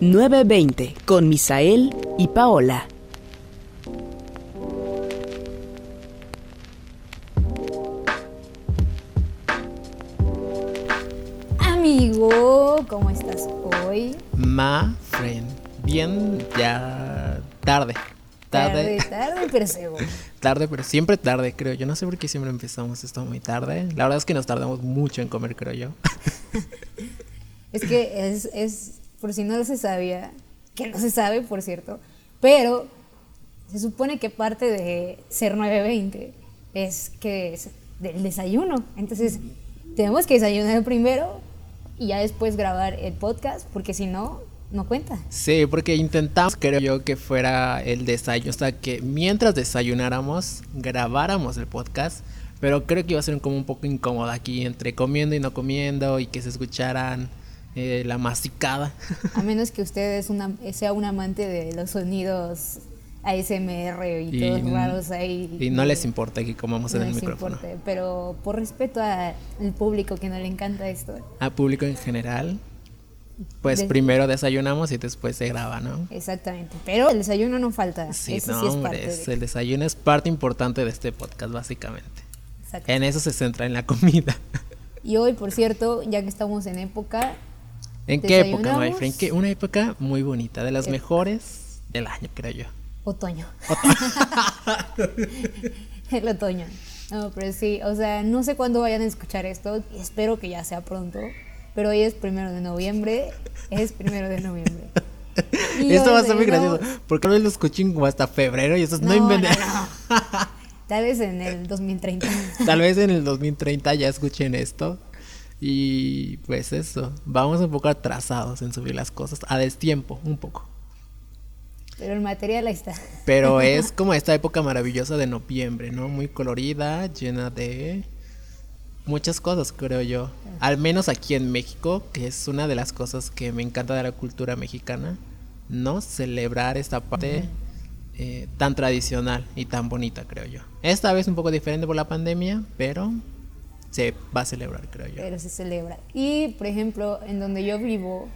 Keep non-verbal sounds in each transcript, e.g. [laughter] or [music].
920 con Misael y Paola. Amigo, ¿cómo estás hoy? Ma friend. Bien, ya tarde. Tarde, tarde, pero seguro. [laughs] Tarde, pero siempre tarde, creo yo. No sé por qué siempre empezamos esto muy tarde. La verdad es que nos tardamos mucho en comer, creo yo. [laughs] es que es, es, por si no se sabía, que no se sabe, por cierto, pero se supone que parte de ser 920 es que es del desayuno. Entonces, tenemos que desayunar primero y ya después grabar el podcast, porque si no, no cuenta. Sí, porque intentamos, creo yo, que fuera el desayuno, o sea, que mientras desayunáramos, grabáramos el podcast, pero creo que iba a ser como un poco incómodo aquí, entre comiendo y no comiendo, y que se escucharan eh, la masticada. [laughs] A menos que usted una, sea un amante de los sonidos ASMR y, todos raros ahí. Y no les importa que comamos en el micrófono. pero por respeto al público que no le encanta esto. A público en general, pues primero desayunamos y después se graba, ¿no? Exactamente, pero el desayuno no falta. Sí, no, es parte el desayuno es parte importante de este podcast, básicamente. En eso se centra en la comida. [laughs] Y hoy, por cierto, ya que estamos en época... ¿En qué época, my friend? Una época muy bonita, de las mejores del año, creo yo. Otoño. [laughs] el otoño. No, pero sí, o sea, no sé cuándo vayan a escuchar esto, espero que ya sea pronto pero hoy es primero de noviembre, es primero de noviembre. [laughs] Esto va a ser muy gracioso, porque no lo escuché como hasta febrero y eso no, no no, Tal vez en el 2030. Tal vez en el 2030 ya escuchen esto. Y pues eso, vamos un poco atrasados en subir las cosas, a destiempo, un poco. Pero el material ahí está. Pero [laughs] es como esta época maravillosa de noviembre, ¿no? Muy colorida, llena de muchas cosas, creo yo. Al menos aquí en México, que es una de las cosas que me encanta de la cultura mexicana, ¿no? Celebrar esta parte eh, tan tradicional y tan bonita, creo yo. Esta vez un poco diferente por la pandemia, pero se va a celebrar, creo yo. Pero se celebra. Y, por ejemplo, en donde yo vivo,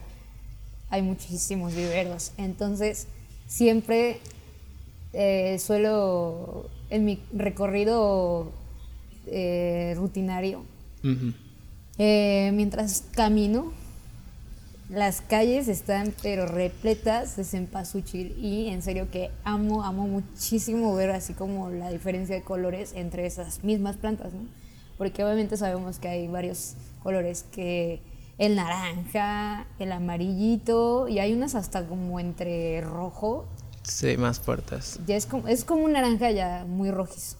hay muchísimos viveros. Entonces, siempre eh, suelo, en mi recorrido eh, rutinario. Eh, mientras camino, las calles están pero repletas de cempasúchil y en serio que amo, amo muchísimo ver así como la diferencia de colores entre esas mismas plantas, Porque obviamente sabemos que hay varios colores que el naranja, el amarillito y hay unas hasta como entre rojo. Sí, más fuertes. Ya es como, es como un naranja ya muy rojizo.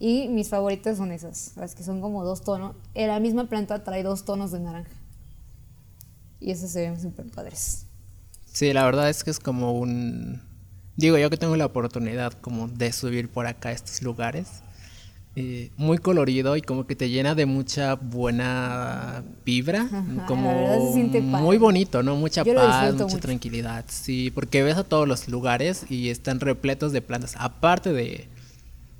Y mis favoritas son esas, las que son como dos tonos. En la misma planta trae dos tonos de naranja. Y esas se ven súper padres. Sí, la verdad es que es como un... Digo, yo que tengo la oportunidad como de subir por acá a estos lugares. Eh, muy colorido y como que te llena de mucha buena vibra, como muy bonito, ¿no? Mucha paz, mucha tranquilidad, sí, porque ves a todos los lugares y están repletos de plantas, aparte de,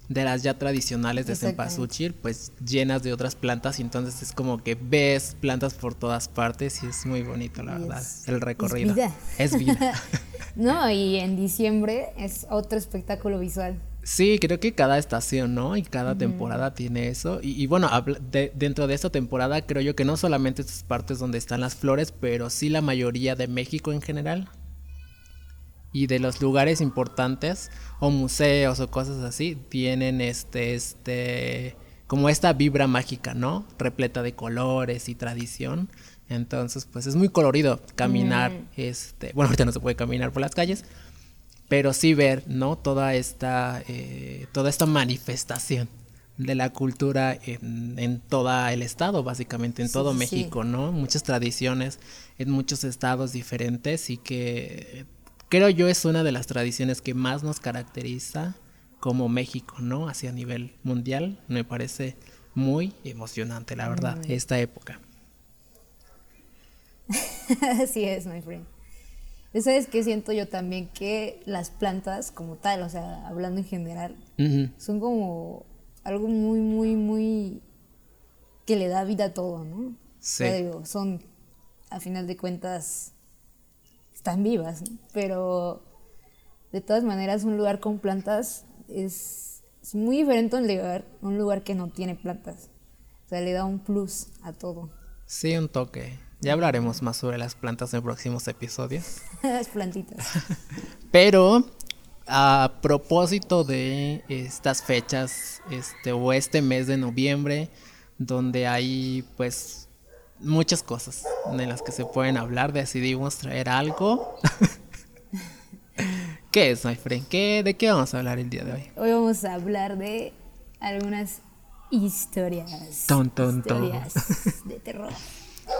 de las ya tradicionales de cempasúchil, pues llenas de otras plantas y entonces es como que ves plantas por todas partes y es muy bonito, la verdad, el recorrido. Es vida. [laughs] no, y en diciembre es otro espectáculo visual. Sí, creo que cada estación, ¿no? Y cada temporada tiene eso. Y, bueno, dentro de esta temporada creo yo que no solamente estas partes donde están las flores, pero sí la mayoría de México en general y de los lugares importantes o museos o cosas así tienen este este como esta vibra mágica, ¿no? Repleta de colores y tradición. Entonces, pues es muy colorido caminar mm. este, bueno, ahorita no se puede caminar por las calles, pero sí ver, ¿no? Toda esta eh, toda esta manifestación de la cultura en, en todo el estado, básicamente, en todo México, ¿no? Muchas tradiciones en muchos estados diferentes y que creo yo es una de las tradiciones que más nos caracteriza como México, ¿no? Hacia nivel mundial. Me parece muy emocionante, la verdad, esta época. [laughs] Así es, my friend. ¿Sabes qué siento yo también? Que las plantas como tal, o sea, hablando en general, son como algo muy, muy, muy que le da vida a todo, ¿no? Sí. son, a final de cuentas, están vivas, pero de todas maneras un lugar con plantas es, es muy diferente a un lugar, un lugar que no tiene plantas. O sea, le da un plus a todo. Sí, un toque. Ya hablaremos más sobre las plantas en próximos episodios. [laughs] Las plantitas. [laughs] Pero a propósito de estas fechas, este o este mes de noviembre, donde hay pues muchas cosas en las que se pueden hablar, decidimos traer algo. [laughs] ¿Qué es, my friend? ¿Qué, ¿De qué vamos a hablar el día de hoy? Hoy vamos a hablar de algunas historias. Ton, ton, ton. historias de terror.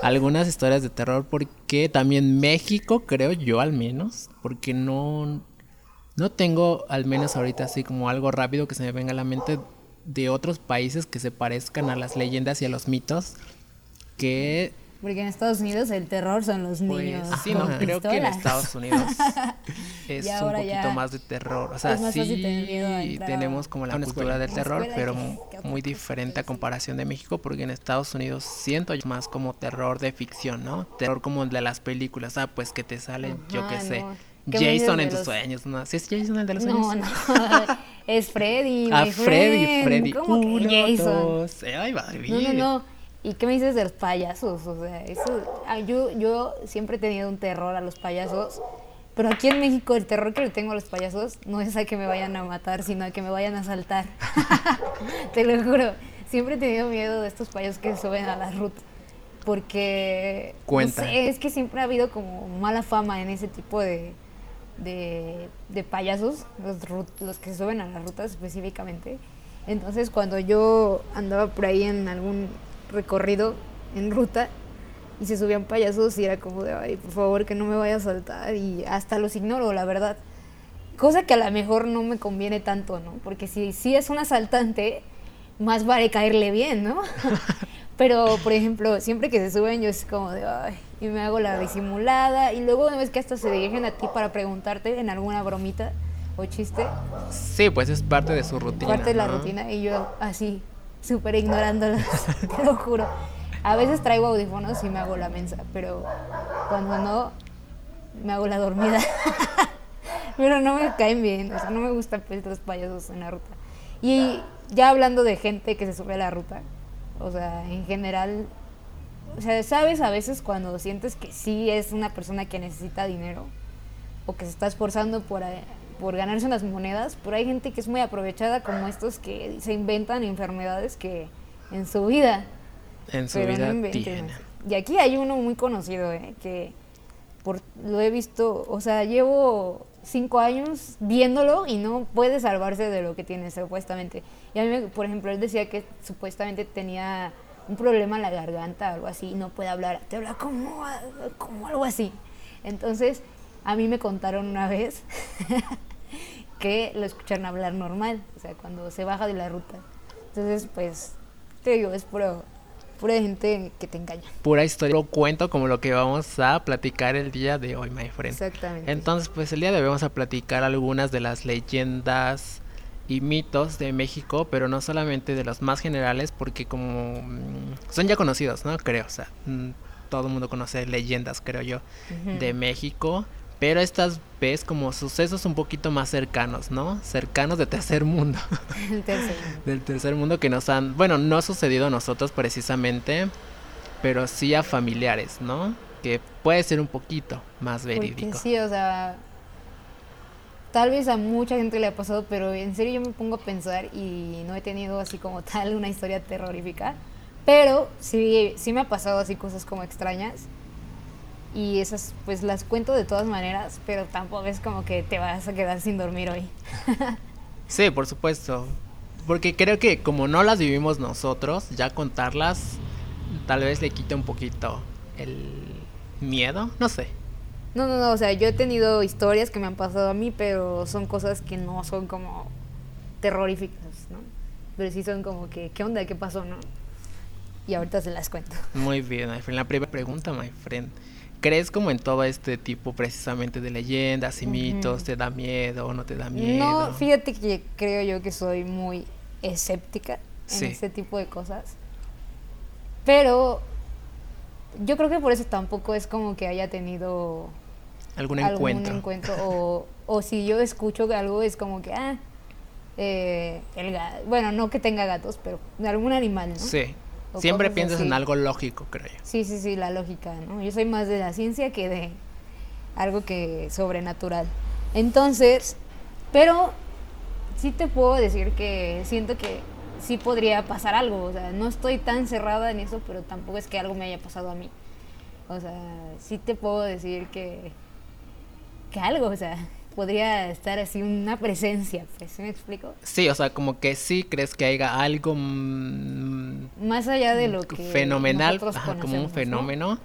Algunas historias de terror porque también México, creo yo al menos, porque no no tengo al menos ahorita así como algo rápido que se me venga a la mente de otros países que se parezcan a las leyendas y a los mitos que Porque en Estados Unidos el terror son los pues niños. sí, no, creo que en. Estados Unidos [laughs] es Y un poquito ya más de terror. O sea, es más sí fácil tener miedo a entrar a tenemos como la una cultura escuela. del terror, pero que- que muy diferente a comparación de México, porque en Estados Unidos siento yo más como terror de ficción, ¿no? Terror como el de las películas, ah, pues que te sale, yo qué sé. no. ¿Qué me dices Jason en tus los- sueños, ¿no? ¿Sí es Jason el de los sueños? No, no. [laughs] es Freddy. Ah, Freddy. Freddy. ¿Cómo que Uno, Jason? dos. Eh, Ay, No, no, no. ¿Y qué me dices de los payasos? O sea, eso, ah, yo, yo siempre he tenido un terror a los payasos, pero aquí en México el terror que le tengo a los payasos no es a que me vayan a matar, sino a que me vayan a asaltar. [laughs] Te lo juro. Siempre he tenido miedo de estos payasos que suben a la ruta. Porque, Cuenta. no sé, es que siempre ha habido como mala fama en ese tipo de, de, de payasos, los, los que suben a las rutas específicamente. Entonces, cuando yo andaba por ahí en algún recorrido en ruta y se subían payasos y era como de, ay, por favor, que no me vaya a saltar y hasta los ignoro, la verdad. Cosa que a lo mejor no me conviene tanto, ¿no? Porque si, si es un asaltante, más vale caerle bien, ¿no? [laughs] Pero, por ejemplo, siempre que se suben yo es como de, ay, y me hago la disimulada y luego una vez que hasta se dirigen a ti para preguntarte en alguna bromita o chiste, Sí, pues es parte de su rutina. parte de la ¿no? rutina y yo así, súper ignorándolas, [laughs] te lo juro. A veces traigo audífonos y me hago la mensa, pero cuando no, me hago la dormida. [laughs] pero no me caen bien, o sea, no me gustan pues los payasos en la ruta. Y ya hablando de gente que se sube a la ruta, o sea, en general, o sea, sabes a veces cuando sientes que sí es una persona que necesita dinero o que se está esforzando por, eh, por ganarse unas monedas, pero hay gente que es muy aprovechada como estos que se inventan enfermedades que en su vida En su pero vida no. Y aquí hay uno muy conocido, ¿eh? que por, lo he visto, o sea, llevo cinco años viéndolo y no puede salvarse de lo que tiene supuestamente. Y a mí, por ejemplo, él decía que supuestamente tenía un problema en la garganta, algo así, y no puede hablar, te habla como, como algo así. Entonces, a mí me contaron una vez [laughs] que lo escucharon hablar normal, o sea, cuando se baja de la ruta. Entonces, pues, te digo, es puro, pura gente que te engaña. Pura historia. Lo cuento como lo que vamos a platicar el día de hoy, my friend. Exactamente. Entonces, pues el día de hoy vamos a platicar algunas de las leyendas y mitos de México, pero no solamente de los más generales, porque como mm, son ya conocidos, ¿no? Creo, o sea, mm, todo el mundo conoce leyendas, creo yo, de México, pero estas ves como sucesos un poquito más cercanos, ¿no? Cercanos de tercer mundo. [laughs] El tercero. del tercer mundo que nos han, bueno, no ha sucedido a nosotros precisamente, pero sí a familiares, ¿no? Que puede ser un poquito más Porque verídico. sí, o sea, tal vez a mucha gente le ha pasado, pero en serio yo me pongo a pensar y no he tenido así como tal una historia terrorífica, pero sí, sí me ha pasado así cosas como extrañas y esas pues las cuento de todas maneras, pero tampoco es como que te vas a quedar sin dormir hoy. [laughs] Sí, por supuesto. Porque creo que como no las vivimos nosotros, ya contarlas tal vez le quite un poquito el miedo, no sé. No, no, no, o sea, yo he tenido historias que me han pasado a mí, pero son cosas que no son como terroríficas, ¿no? Pero sí son como que, ¿qué onda? ¿Qué pasó, no? Y ahorita se las cuento. Muy bien, my friend. La primera pregunta, my friend. ¿Crees como en todo este tipo precisamente de leyendas y mitos? ¿Te da miedo o no te da miedo? No, fíjate que creo yo que soy muy escéptica en Sí. este tipo de cosas. Pero yo creo que por eso tampoco es como que haya tenido algún encuentro. Algún encuentro o, [laughs] o si yo escucho algo es como que, ah, eh, el ga- bueno, no que tenga gatos, pero algún animal, ¿no? Sí. Siempre piensas en algo lógico, creo yo. Sí, sí, sí, la lógica, ¿no? Yo soy más de la ciencia que de algo que sobrenatural. Entonces, pero sí te puedo decir que siento que sí podría pasar algo, o sea, no estoy tan cerrada en eso, pero tampoco es que algo me haya pasado a mí. O sea, sí te puedo decir que que algo, o sea, podría estar así una presencia, pues, ¿sí me explico? Sí, o sea, como que sí crees que haya algo Más allá de lo que fenomenal, ajá, como un fenómeno,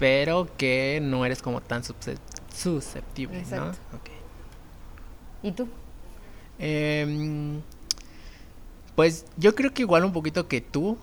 pero que no eres como tan susce- susceptible, Exacto. ¿no? Ok. ¿Y tú? Em, pues yo creo que igual un poquito que tú.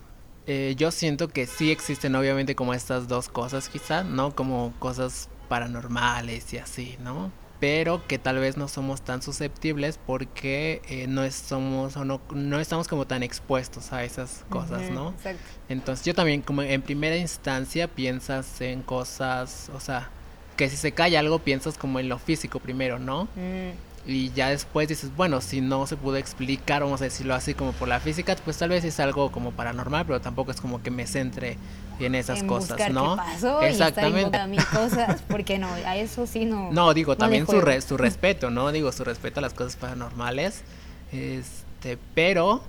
eh, yo siento que sí existen obviamente como estas dos cosas quizá, ¿no? Como cosas paranormales y así, ¿no? Pero que tal vez no somos tan susceptibles porque eh, no es- somos o no, no estamos como tan expuestos a esas cosas, ¿no? Exacto. Entonces yo también como en primera instancia piensas en cosas, o sea, que si se cae algo piensas como en lo físico primero, ¿no? Mm. Y ya después dices, bueno, si no se pudo explicar, vamos a decirlo así, como por la física, pues tal vez es algo como paranormal, pero tampoco es como que me centre en esas en cosas, buscar ¿no? qué pasó Exactamente. y estar mil [laughs] cosas, porque no, a eso sí no. No, digo, no también su, re- su [laughs] respeto, ¿no? Digo, su respeto a las cosas paranormales. Este, pero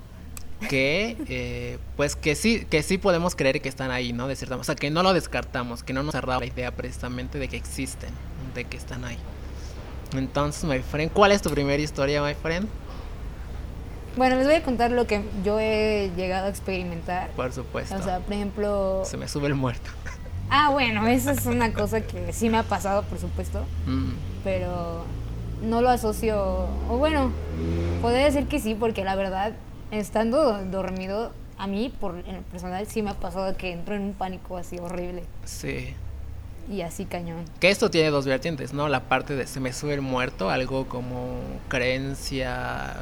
que, eh, pues que sí, que sí podemos creer que están ahí, ¿no? De cierta. O sea, que no lo descartamos, que no nos ha dado la idea precisamente de que existen, de que están ahí. Entonces, my friend, ¿cuál es tu primera historia, my friend? Bueno, les voy a contar lo que yo he llegado a experimentar. Por supuesto. O sea, por ejemplo. Se me sube el muerto. [laughs] Ah, bueno, esa es una cosa que sí me ha pasado, por supuesto. Mm, Pero no lo asocio. O bueno, podría decir que sí, porque la verdad, estando dormido, a mí, por en el personal, sí me ha pasado que entro en un pánico así horrible. sí. Y así cañón. Que esto tiene dos vertientes, ¿no? La parte de se me sube el muerto, algo como creencia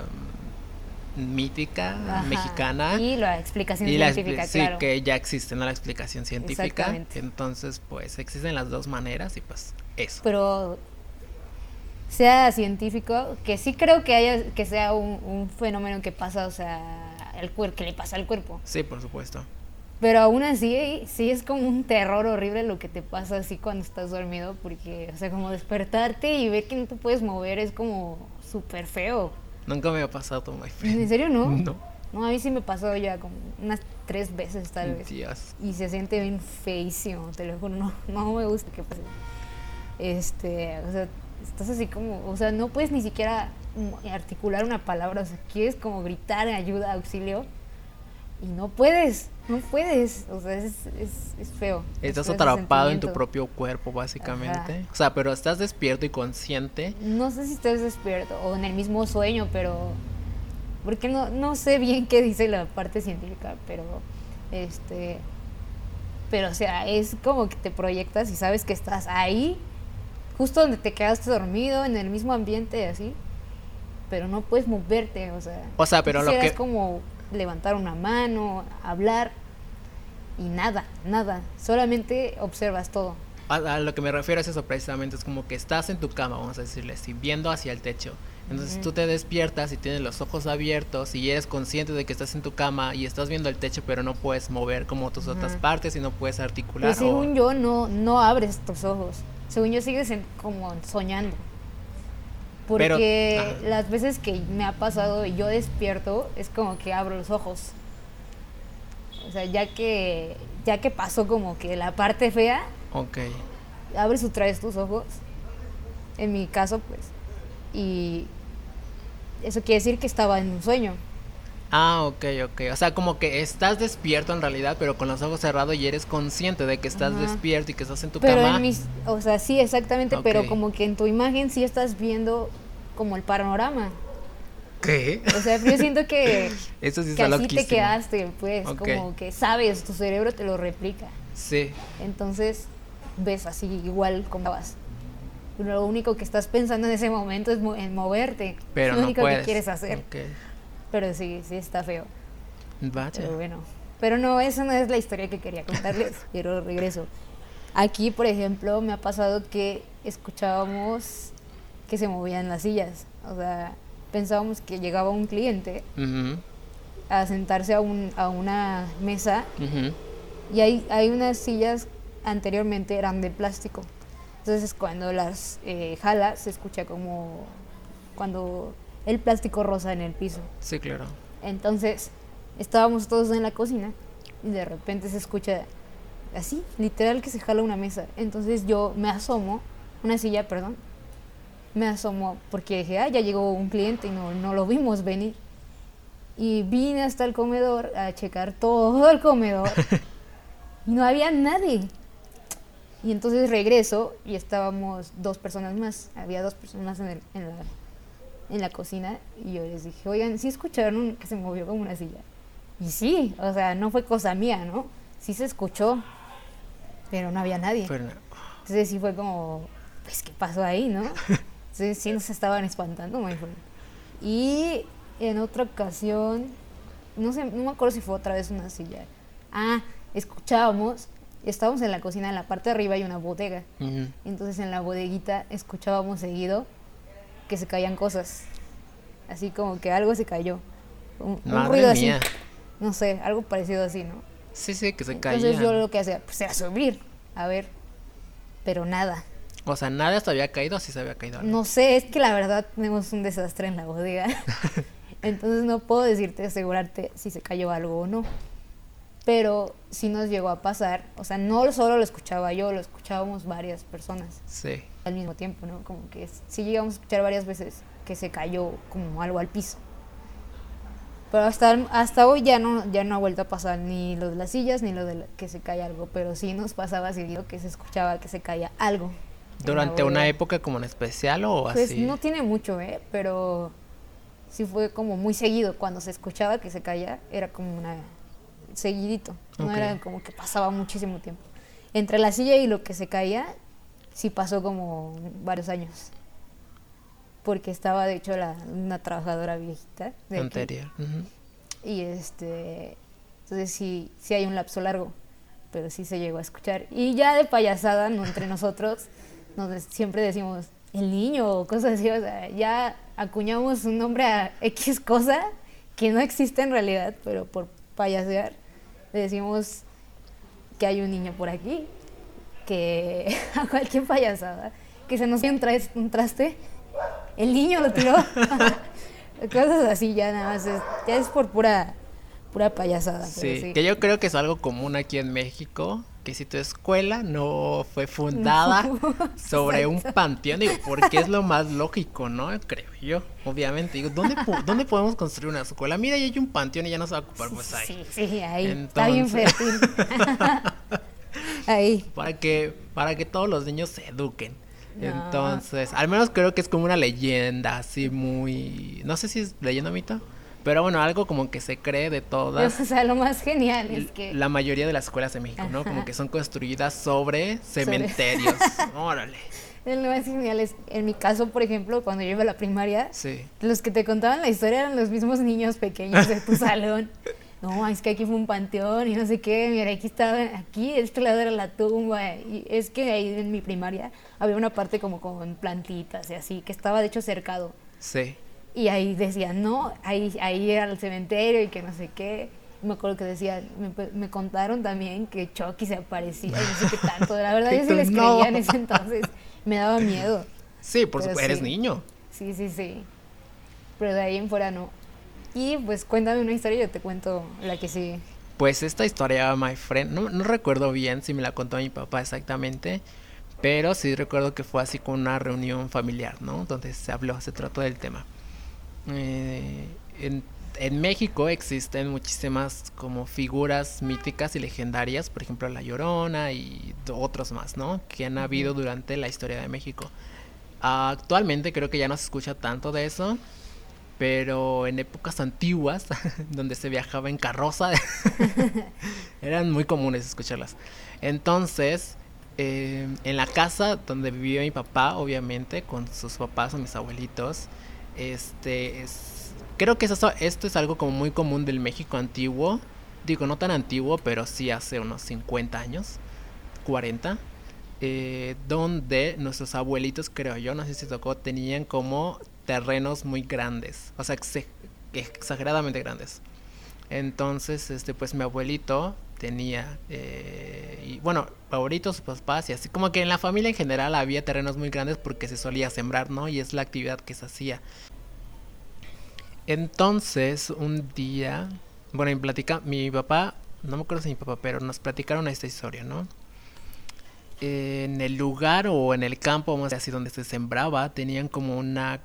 mítica, Ajá. mexicana. Y la explicación Y la expli- científica, sí, claro. que ya existe, ¿no? La explicación científica. Exactamente. Entonces, pues existen las dos maneras y pues eso. pero sea científico, que sí creo que haya que sea un, un fenómeno que pasa, o sea, el cuer- que le pasa al cuerpo. Sí, por supuesto. Pero aún así, sí es como un terror horrible lo que te pasa así cuando estás dormido, porque, o sea, como despertarte y ver que no te puedes mover es como súper feo. Nunca me ha pasado, my friend. ¿En serio no? [laughs] No. No, a mí sí me pasó ya como unas tres veces tal vez. Dios. Y se siente bien feísimo, te lo juro, no, no me gusta que pase. Este, o sea, estás así como, o sea, no puedes ni siquiera articular una palabra, o sea, quieres como gritar ayuda, auxilio, y no puedes, no puedes, o sea, es, es, es feo. es Estás feo atrapado en tu propio cuerpo, básicamente. Ajá. O sea, pero estás despierto y consciente. No sé si estás despierto o en el mismo sueño, pero porque no, no sé bien qué dice la parte científica, pero este pero o sea, es como que te proyectas y sabes que estás ahí, justo donde te quedaste dormido, en el mismo ambiente así, pero no puedes moverte, o sea. O sea, pero lo que- como levantar una mano, hablar y nada, nada, solamente observas todo. A, a lo que me refiero es eso precisamente, es como que estás en tu cama, vamos a decirle así, viendo hacia el techo. Entonces tú te despiertas y tienes los ojos abiertos y eres consciente de que estás en tu cama y estás viendo el techo, pero no puedes mover como tus otras Ajá. partes y no puedes articular. Pues según o- yo, no, no abres tus ojos. Según yo, sigues en- como soñando. Pero- Porque ajá. las veces que me ha pasado y yo despierto, es como que abro los ojos. O sea, ya que, ya que pasó como que la parte fea, abres otra vez tus ojos. En mi caso, pues. Y eso quiere decir que estaba en un sueño. Ah, ok, ok. O sea, como que estás despierto en realidad, pero con los ojos cerrados y eres consciente de que estás Ajá. despierto y que estás en tu Pero cama. en mis, o sea, sí, exactamente, pero como que en tu imagen sí estás viendo como el panorama. ¿Qué? O sea, yo siento que, [laughs] Eso sí que así loquísimo. te quedaste, pues, como que sabes, tu cerebro te lo replica. Sí. Entonces, ves así igual como vas. Lo único que estás pensando en ese momento es mo- en moverte. Pero es lo no único puedes. que quieres hacer. Pero sí, sí está feo. Vaya. Pero bueno. Pero no, esa no es la historia que quería contarles. [laughs] pero regreso. Aquí, por ejemplo, me ha pasado que escuchábamos que se movían las sillas. O sea, pensábamos que llegaba un cliente a sentarse a, un, a una mesa ujú. y hay, hay unas sillas anteriormente eran de plástico. Entonces cuando las eh, jala se escucha como cuando el plástico rosa en el piso. Sí, claro. Entonces estábamos todos en la cocina y de repente se escucha así, literal que se jala una mesa. Entonces yo me asomo, una silla, perdón, me asomo porque dije, ah, ya llegó un cliente y no, no lo vimos venir. Y vine hasta el comedor a checar todo el comedor [laughs] y no había nadie. Y entonces regreso y estábamos dos personas más, había dos personas en, el- en la, en la cocina y yo les dije, oigan, ¿sí escucharon que se movió como una silla? Y sí, o sea, no fue cosa mía, ¿no? Sí se escuchó, pero no había nadie. Entonces sí fue como, pues, ¿qué pasó ahí, no? [laughs] Entonces sí nos estaban espantando, my friend. Y en otra ocasión, no sé, no me acuerdo si fue otra vez una silla. Ah, escuchábamos, estábamos en la cocina, en la parte de arriba hay una bodega. Entonces en la bodeguita escuchábamos seguido que se caían cosas. Así como que algo se cayó. Un, un ruido mía. así. No sé, algo parecido así, ¿no? Sí, sí, que se Entonces caía. yo lo que hacía, pues era subir, a ver. Pero nada. O sea, nada se había caído, o sí se había caído algo. No sé, es que la verdad tenemos un desastre en la bodega. [laughs] Entonces no puedo decirte, asegurarte si se cayó algo o no. Pero sí nos llegó a pasar, o sea, no solo lo escuchaba yo, lo escuchábamos varias personas Sí. al mismo tiempo, ¿no? Como que sí llegamos a escuchar varias veces que se cayó como algo al piso. Pero hasta, hasta hoy ya no, ya no ha vuelto a pasar ni lo de las sillas ni lo de la- que se cae algo, pero sí nos pasaba seguido que se escuchaba que se caía algo. ¿Durante una época como en especial o Pues así? no tiene mucho, ¿eh? Pero sí fue como muy seguido. Cuando se escuchaba que se caía, era como una... seguidito. No era como que pasaba muchísimo tiempo. Entre la silla y lo que se caía, sí pasó como varios años. Porque estaba, de hecho, la, una trabajadora viejita. de. Anterior. Y este. Entonces sí, sí hay un lapso largo, pero sí se llegó a escuchar. Y ya de payasada, no, entre [laughs] nosotros, nos siempre decimos el niño o cosas así. O sea, ya acuñamos un nombre a X cosa que no existe en realidad, pero por payasear, le decimos que hay un niño por aquí, que [laughs] a cualquier payasada, que se nos dio un, tras- un traste, el niño lo tiró. [laughs] Cosas así ya nada más, ya es por pura, pura payasada. Sí, sí. que yo creo que es algo común aquí en México, que si tu escuela no fue fundada [laughs] sobre un panteón, digo, porque es lo más lógico, ¿no? Creo yo, obviamente. Digo, ¿dónde, po- ¿dónde podemos construir una escuela? Mira, ya hay un panteón y ya no se va a ocupar, pues ahí. Sí, sí, ahí. Está bien fértil. [laughs] ahí. Para que, para que todos los niños se eduquen. No. Entonces, al menos creo que es como una leyenda, así muy... No sé si es leyenda mito, pero bueno, algo como que se cree de todas. O sea, lo más genial es que. La mayoría de las escuelas de México, ¿no? Como Ajá. que son construidas sobre cementerios. [laughs] Órale. Lo más genial es, en mi caso, por ejemplo, cuando yo iba a la primaria, Sí. los que te contaban la historia eran los mismos niños pequeños de tu [laughs] salón. No, es que aquí fue un panteón y no sé qué, mira, aquí estaba, aquí, de este lado era la tumba. Y es que ahí en mi primaria había una parte como con plantitas y así, que estaba de hecho cercado. Sí. Y ahí decían, no, ahí, ahí era el cementerio y que no sé qué. Me acuerdo que decían, me, me contaron también que Chucky se aparecía y no sé qué [laughs] tanto. La verdad, yo sí les "No". creía en ese entonces. Me daba miedo. Sí, por supuesto, eres sí. niño. Sí, sí, sí. Pero de ahí en fuera no. Y pues cuéntame una historia y yo te cuento la que sigue. Pues esta historia, my friend, no, no recuerdo bien si me la contó mi papá exactamente, pero sí recuerdo que fue así con una reunión familiar, ¿no? Donde se habló, se trató del tema. Eh, en, en México existen muchísimas como figuras míticas y legendarias, por ejemplo La Llorona y otros más, ¿no? Que han habido durante la historia de México. Actualmente creo que ya no se escucha tanto de eso, pero en épocas antiguas, [laughs] donde se viajaba en carroza, [laughs] eran muy comunes escucharlas. Entonces, eh, en la casa donde vivió mi papá, obviamente, con sus papás o mis abuelitos, este es, creo que esto es algo como muy común del México antiguo. Digo, no tan antiguo, pero sí hace unos 50 años, 40. eh, donde nuestros abuelitos, creo yo, no sé si tocó, tenían como terrenos muy grandes, o sea, exageradamente grandes. Entonces, este, pues mi abuelito tenía, eh, bueno, favoritos, papás y así, como que en la familia en general había terrenos muy grandes porque se solía sembrar, ¿no? Y es la actividad que se hacía. Entonces, un día, bueno, en platica, mi papá, no me acuerdo si mi papá, pero nos platicaron esta historia, ¿no? En el lugar o en el campo, vamos a decir, donde se sembraba, tenían como una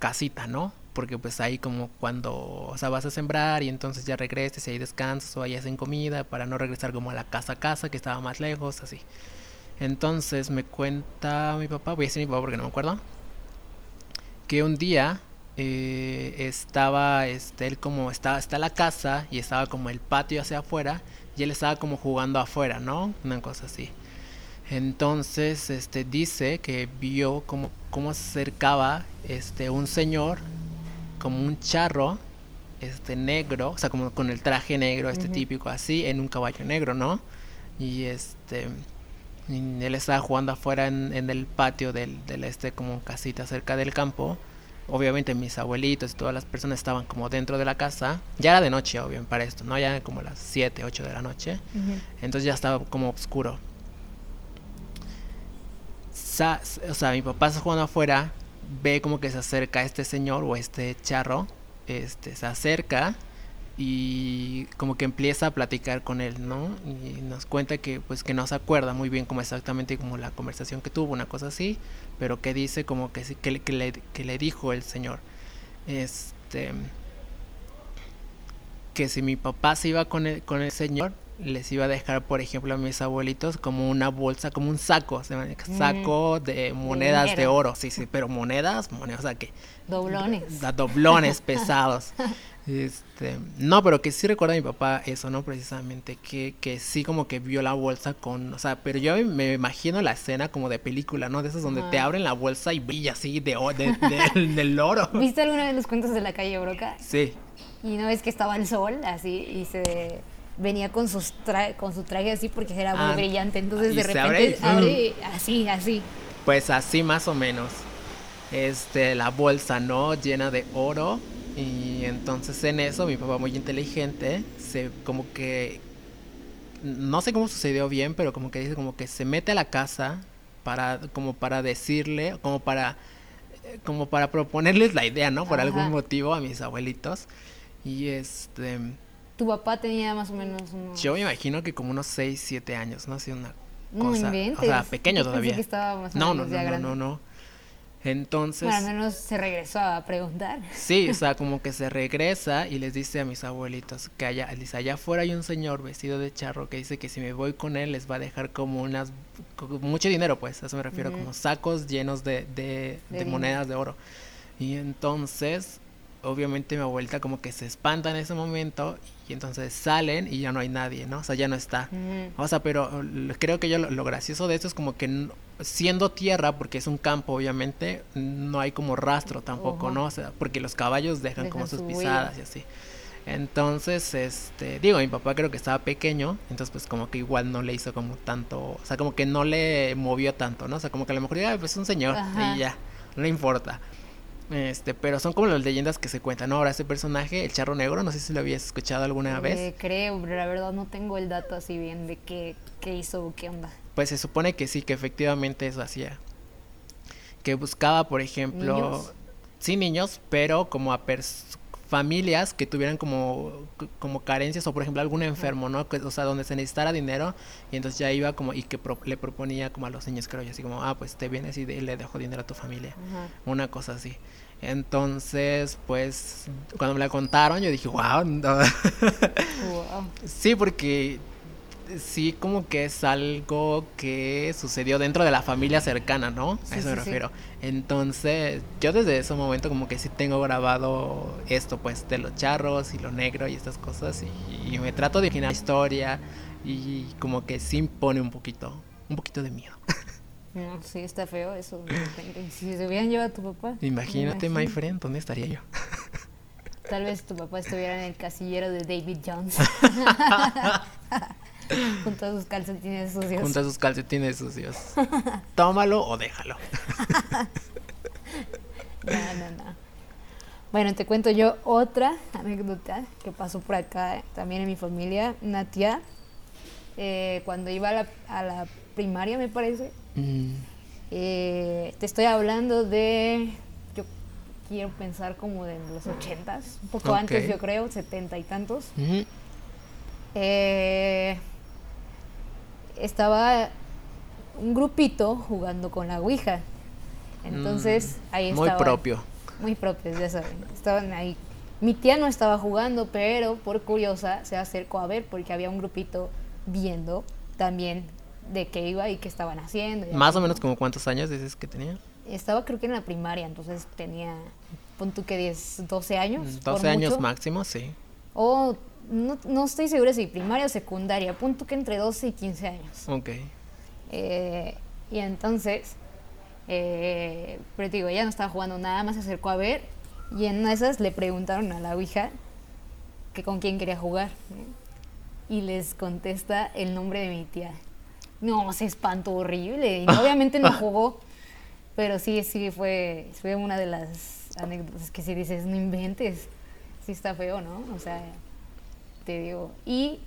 casita, ¿no? porque pues ahí como cuando, o sea, vas a sembrar y entonces ya regreses y ahí descansas o ahí hacen comida para no regresar como a la casa a casa que estaba más lejos, así. Entonces me cuenta mi papá, voy a decir mi papá porque no me acuerdo, que un día eh, estaba, este, él como estaba, está la casa y estaba como el patio hacia afuera y él estaba como jugando afuera, ¿no? Una cosa así. Entonces, este, dice que vio como, cómo se acercaba este, un señor como un charro este negro, o sea, como con el traje negro, este típico así, en un caballo negro, ¿no? Y este él estaba jugando afuera en, el patio del, del, este como casita cerca del campo. Obviamente mis abuelitos y todas las personas estaban como dentro de la casa. Ya era de noche, obvio, para esto, ¿no? Ya como las 7, 8 de la noche. Entonces ya estaba como oscuro. o sea, mi papá está jugando afuera ve como que se acerca este señor o este charro, este, se acerca y como que empieza a platicar con él, ¿no? Y nos cuenta que pues que no se acuerda muy bien como exactamente como la conversación que tuvo, una cosa así, pero que dice como que, que, que, le, que le dijo el señor, este, que si mi papá se iba con el, con el señor, les iba a dejar, por ejemplo, a mis abuelitos como una bolsa, como un saco, saco de monedas de, oro, sí, sí, pero monedas, monedas, o sea que... Doblones. doblones [laughs] pesados. Este, no, pero que sí recuerda a mi papá eso, ¿no? Precisamente, que, que sí como que vio la bolsa con, o sea, pero yo me imagino la escena como de película, ¿no? De esas donde te abren la bolsa y brilla así de, de, [laughs] [laughs] del oro. ¿Viste alguna de los cuentos de la calle Broca? Sí. Y no es que estaba el sol así y se venía con, sus con su traje así porque era muy ah, brillante. Entonces de repente abre, así, así. Pues así más o menos. Este, la bolsa, ¿no? Llena de oro. Y entonces en eso mi papá muy inteligente se como que no sé cómo sucedió bien, pero como que dice como que se mete a la casa para como para decirle, como para como para proponerles la idea, ¿no? Por algún motivo a mis abuelitos. Y este tu papá tenía más o menos unos... Yo me imagino que como unos 6, 7 años, ¿no? Así una cosa... o sea, pequeño todavía. Que estaba más o no, menos no, no, no, no, Entonces... Bueno, al menos se regresó a preguntar. Sí, o sea, [laughs] como que se regresa y les dice a mis abuelitos que allá, dice, allá afuera hay un señor vestido de charro que dice que si me voy con él les va a dejar como unas... mucho dinero, pues, a eso me refiero, como sacos llenos de, de, de monedas de oro. Y entonces obviamente mi abuelita como que se espanta en ese momento y entonces salen y ya no hay nadie, ¿no? O sea, ya no está. O sea, pero creo que yo lo, gracioso de esto es como que siendo tierra, porque es un campo obviamente, no hay como rastro tampoco, ¿no? O sea, porque los caballos dejan, como sus pisadas y así. Entonces, este, digo, mi papá creo que estaba pequeño, entonces pues como que igual no le hizo como tanto, o sea, como que no le movió tanto, ¿no? O sea, como que a lo mejor pues un señor y ya, no le importa. Este, pero son como las leyendas que se cuentan. Ahora, ese personaje, el charro negro, no sé si lo habías escuchado alguna vez. Creo, pero la verdad no tengo el dato así bien de qué, qué hizo o qué onda. Pues se supone que sí, que efectivamente eso hacía. Que buscaba, por ejemplo, sí niños, pero como a familias que tuvieran como, como carencias o por ejemplo algún enfermo, ¿no? o sea, donde se necesitara dinero y entonces ya iba como y que le proponía como a los niños, creo yo, así como, ah, pues te vienes y le dejo dinero a tu familia, una cosa así. Entonces, pues, cuando me la contaron, yo dije, wow. wow. sí, porque sí como que es algo que sucedió dentro de la familia cercana, ¿no? a eso me refiero. Entonces, yo desde ese momento como que sí tengo grabado esto, pues, de los charros y lo negro y estas cosas. Y, me trato de imaginar la historia y como que sí impone un poquito, un poquito de miedo. [laughs] No, sí, está feo eso. Si se hubieran llevado a tu papá. Imagínate, my friend, ¿dónde estaría yo? Tal vez tu papá estuviera en el casillero de David Jones. [laughs] Junto a sus calcetines sucios. Junto a sus calcetines sucios. Tómalo o déjalo. [laughs] No, no, no. Bueno, te cuento yo otra anécdota que pasó por acá también en mi familia. Una tía, eh, cuando iba a la, a la primaria, me parece, Mm, eh, te estoy hablando de, yo quiero pensar como de los ochentas, un poco antes yo creo, setenta y tantos. Eh, estaba un grupito jugando con la Ouija. Entonces, Mm, ahí Muy estaban- propio. Muy propios, ya saben. Estaban ahí. Mi tía no estaba jugando, pero por curiosa se acercó a ver porque había un grupito viendo también de qué iba y qué estaban haciendo. Más o ¿no? menos como cuántos años dices que tenía. Estaba creo que en la primaria, entonces tenía, pon tú que 10, 12 años. Mm, por 12 años mucho. máximo, sí. O no, no estoy segura si primaria o secundaria, punto que entre 12 y 15 años. Ok. Eh, y entonces, eh, pero te digo, ella no estaba jugando nada más, se acercó a ver y en una de esas le preguntaron a la Ouija que con quién quería jugar. ¿no? Y les contesta el nombre de mi tía. No, se espantó horrible. Y obviamente no jugó, pero sí, sí fue, fue una de las anécdotas que si dices, no inventes, sí está feo, ¿no? O sea, te digo. Y,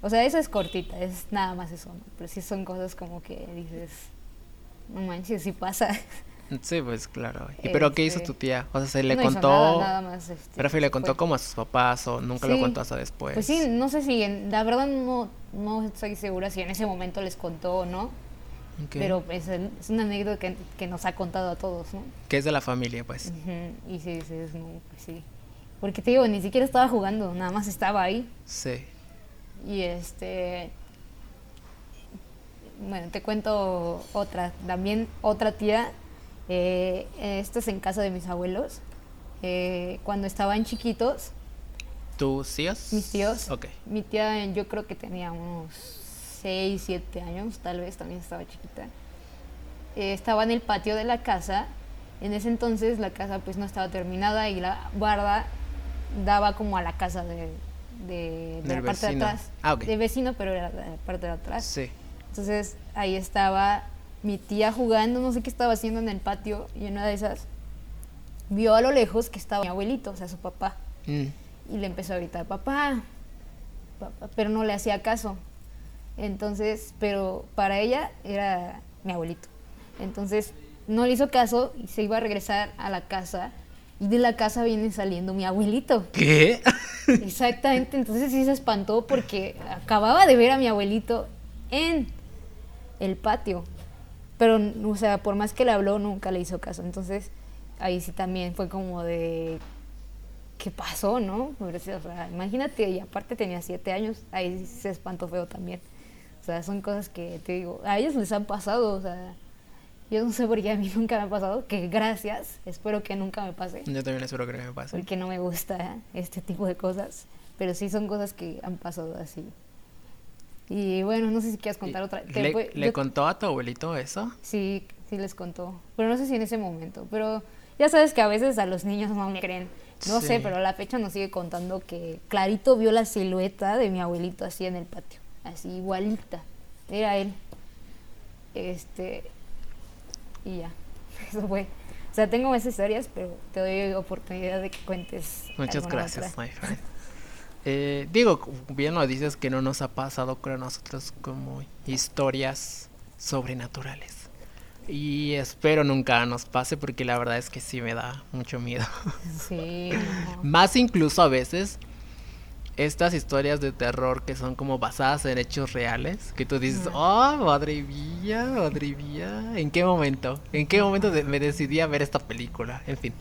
o sea, eso es cortita, es nada más eso. Pero sí son cosas como que dices, no manches, sí pasa. Sí, pues claro. ¿Y pero qué hizo Este, tu tía? O sea, se le no contó. nada, nada más, este, Pero le contó como a sus papás o nunca lo contó hasta después. Pues sí, no sé si, en- la verdad no, no estoy segura si en ese momento les contó o no, pero pues, es una anécdota que, que nos ha contado a todos, ¿no? Que es de la familia, pues. Y sí, sí, es, no, pues sí. Porque te digo, ni siquiera estaba jugando, nada más estaba ahí. Sí. Y este. Bueno, te cuento otra. También otra tía. Eh, esta es en casa de mis abuelos. Eh, cuando estaban chiquitos, ¿Tus tíos? mis tíos. Ok. Mi tía, yo creo que tenía unos 6, 7 años, tal vez también estaba chiquita. Eh, estaba en el patio de la casa. En ese entonces la casa pues no estaba terminada y la barda daba como a la casa de, de, de la parte de vecino. atrás. Ah. De vecino, pero era de la parte de atrás. Sí. Entonces ahí estaba mi tía jugando, no sé qué estaba haciendo en el patio y en una de esas vio a lo lejos que estaba mi abuelito, o sea, su papá. Mm. Y le empezó a gritar, papá, papá, pero no le hacía caso. Entonces, pero para ella era mi abuelito. Entonces, no le hizo caso y se iba a regresar a la casa. Y de la casa viene saliendo mi abuelito. ¿Qué? [laughs] Exactamente, entonces sí se espantó porque acababa de ver a mi abuelito en el patio. Pero, o sea, por más que le habló, nunca le hizo caso. Entonces, ahí sí también fue como de. ¿Qué pasó, no? O sea, imagínate, y aparte tenía siete años, ahí sí se espantó feo también. O sea, son cosas que te digo, a ellos les han pasado, o sea, yo no sé por qué a mí [laughs] nunca me ha pasado, que gracias, espero que nunca me pase Yo también espero que no me pase. porque no me gusta este tipo de cosas, pero sí son cosas que han pasado así. Y bueno, no sé si quieras contar otra. te ¿Le, le yo- contó a tu abuelito eso? Sí, sí les contó, pero no sé si en ese momento, pero ya sabes que a veces a los niños no me creen. No sé, pero a la fecha nos sigue contando que clarito vio la silueta de mi abuelito así en el patio, así igualita. Era él. Este y ya. [laughs] Eso fue. O sea, tengo más historias, pero te doy oportunidad de que cuentes. Muchas gracias, otra. my friend. [laughs] Eh, digo, bien lo dices que no nos ha pasado nosotros como historias sobrenaturales. Y espero nunca nos pase porque la verdad es que sí me da mucho miedo. [laughs] Sí, no. Más incluso a veces estas historias de terror que son como basadas en hechos reales, que tú dices, oh, madre mía, madre mía, ¿en qué momento? ¿En qué momento de- me decidí a ver esta película? En fin.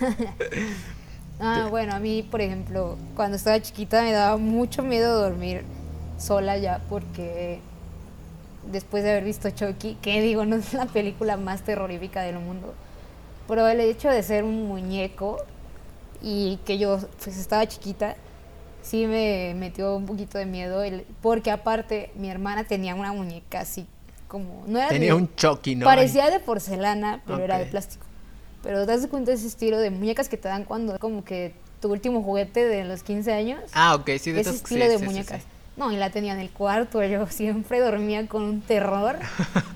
[laughs] Ah, bueno, a mí, por ejemplo, cuando estaba chiquita me daba mucho miedo dormir sola ya porque después de haber visto Chucky, que digo, no es la película más terrorífica del mundo, pero el hecho de ser un muñeco y que yo pues estaba chiquita, sí me metió un poquito de miedo, el- porque aparte mi hermana tenía una muñeca así como... No era Tenía de- un Chucky, ¿no? Parecía de porcelana, pero era de plástico. Pero te das cuenta de ese estilo de muñecas que te dan cuando como que tu último juguete de los 15 años. Ah, ok, sí, de ese estilo sí, de sí, muñecas. sí. No, y la tenía en el cuarto, yo siempre dormía con un terror,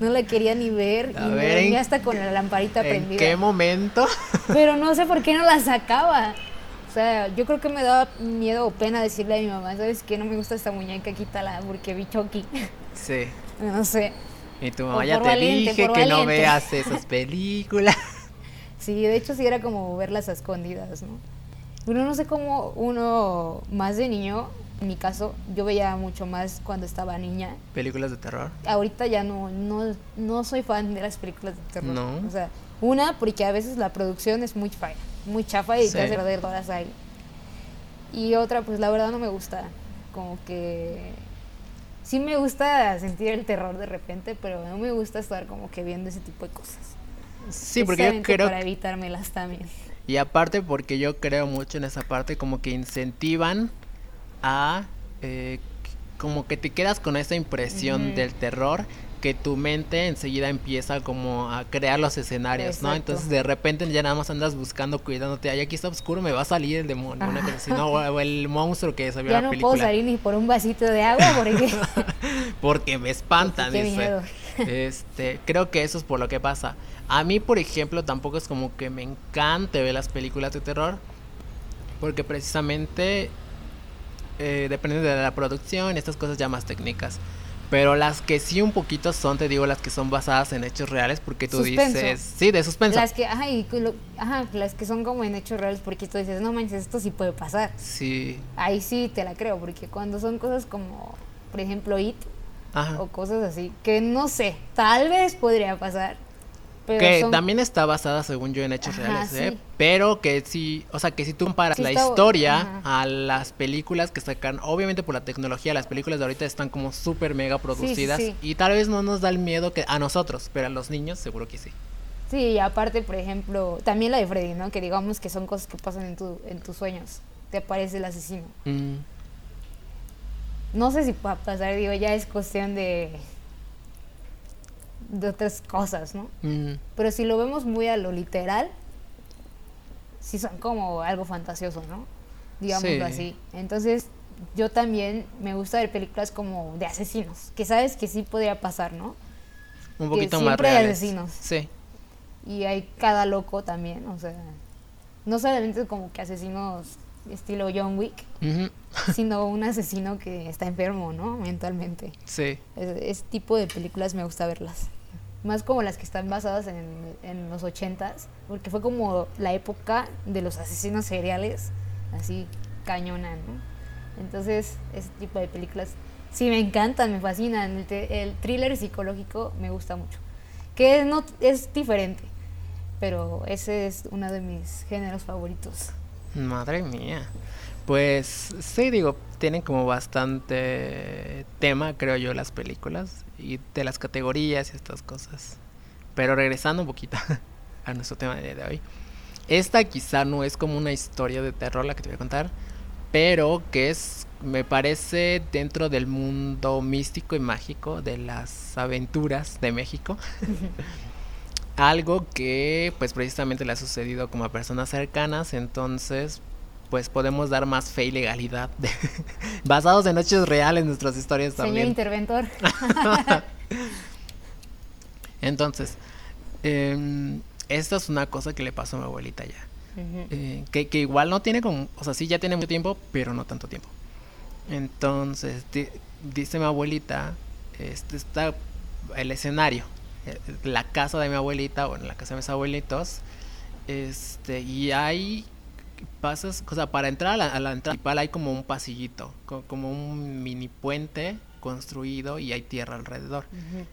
no la quería ni ver, [laughs] A y me ver, dormía ¿en- hasta con la lamparita ¿En prendida. qué momento? [laughs] Pero no sé por qué no la sacaba. O sea, yo creo que me daba miedo o pena decirle a mi mamá, ¿sabes qué? No me gusta esta muñeca, quítala, porque vi Chucky. sí. [laughs] no sé. Y tu O mamá ya te valiente, dije que no veas esas películas. Sí, de hecho sí era como verlas a escondidas, ¿no? Pero no sé cómo uno más de niño, en mi caso, yo veía mucho más cuando estaba niña. películas de terror. Ahorita ya no, no, no soy fan de las películas de terror. No. O sea, una, porque a veces la producción es muy falla, muy chafa y Sí. te hace perder horas ahí. Y otra, pues la verdad no me gusta. Como que sí me gusta sentir el terror de repente, pero no me gusta estar como que viendo ese tipo de cosas. Sí, porque yo creo Para evitármelas también. Y aparte porque yo creo mucho en esa parte como que incentivan a eh, como que te quedas con esa impresión del terror que tu mente enseguida empieza como a crear los escenarios, ¿no? Entonces de repente ya nada más andas buscando, cuidándote, ay aquí está oscuro, me va a salir el demonio, una Ajá. cosa así, ¿no? O, el monstruo que se vio Ya en la no película. puedo salir ni por un vasito de agua porque [laughs] Porque me espantan, [laughs] dice. miedo. Este, creo que eso es por lo que pasa. A mí, por ejemplo, tampoco es como que me encante ver las películas de terror. Porque precisamente eh, depende de la producción estas cosas ya más técnicas. Pero las que sí un poquito son, te digo, las que son basadas en hechos reales, porque tú Suspenso. dices, sí, de suspenso. las que, ajá, y lo- ajá, las que son como en hechos reales porque tú dices, no manches, esto sí puede pasar. Sí, Ahí sí te la creo, porque cuando son cosas como, por ejemplo, It ajá. o cosas así, que no sé, tal vez podría pasar, pero que son- también está basada, según yo, en hechos Ajá, reales, ¿eh? sí. Pero que sí, o sea, que si tú comparas Sí la está- historia ajá. a las películas que sacan, obviamente por la tecnología, las películas de ahorita están como súper mega producidas sí. y tal vez no nos da el miedo que a nosotros, pero a los niños seguro que sí. Sí, y aparte, por ejemplo, también la de Freddy, ¿no? Que digamos que son cosas que pasan en, tu, en tus sueños. Te aparece el asesino. Mm, No sé si va a pasar, digo, ya es cuestión de de otras cosas, ¿no? mm, Pero si lo vemos muy a lo literal, sí son como algo fantasioso, ¿no? Digámoslo Sí. así. Entonces, yo también me gusta ver películas como de asesinos, que sabes que sí podría pasar, ¿no? un Que poquito más siempre hay reales. asesinos. Sí. Y hay cada loco también, o sea, no solamente como que asesinos estilo John Wick, [laughs] sino [laughs] un asesino que está enfermo, ¿no? Mentalmente. Sí. Ese, ese tipo de películas me gusta verlas. Más como las que están basadas en, en los ochentas, porque fue como la época de los asesinos seriales, así cañona, ¿no? Entonces, ese tipo de películas sí me encantan, me fascinan. El, el thriller psicológico me gusta mucho. Que no, es diferente, pero ese es uno de mis géneros favoritos. Madre mía. Pues sí, digo, tienen como bastante tema, creo yo, las películas y de las categorías y estas cosas. Pero regresando un poquito [laughs] a nuestro tema de, hoy. Esta quizá no es como una historia de terror la que te voy a contar, pero que es, me parece, dentro del mundo místico y mágico de las aventuras de México. [laughs] algo que pues precisamente le ha sucedido como a personas cercanas, entonces pues podemos dar más fe y legalidad [laughs] basados en hechos reales nuestras historias Señor también. interventor. [laughs] Entonces, em, esta es una cosa que le pasó a mi abuelita ya. Ujú. eh, que, que igual no tiene como, o sea, sí ya tiene mucho tiempo, pero no tanto tiempo. Entonces, di- dice mi abuelita, este está el escenario, eh, la casa de mi abuelita, bueno, la casa de mis abuelitos, este, y hay pasas, o sea, para entrar a la, a la entrada principal hay como un pasillito, co- como un mini puente construido y hay tierra alrededor.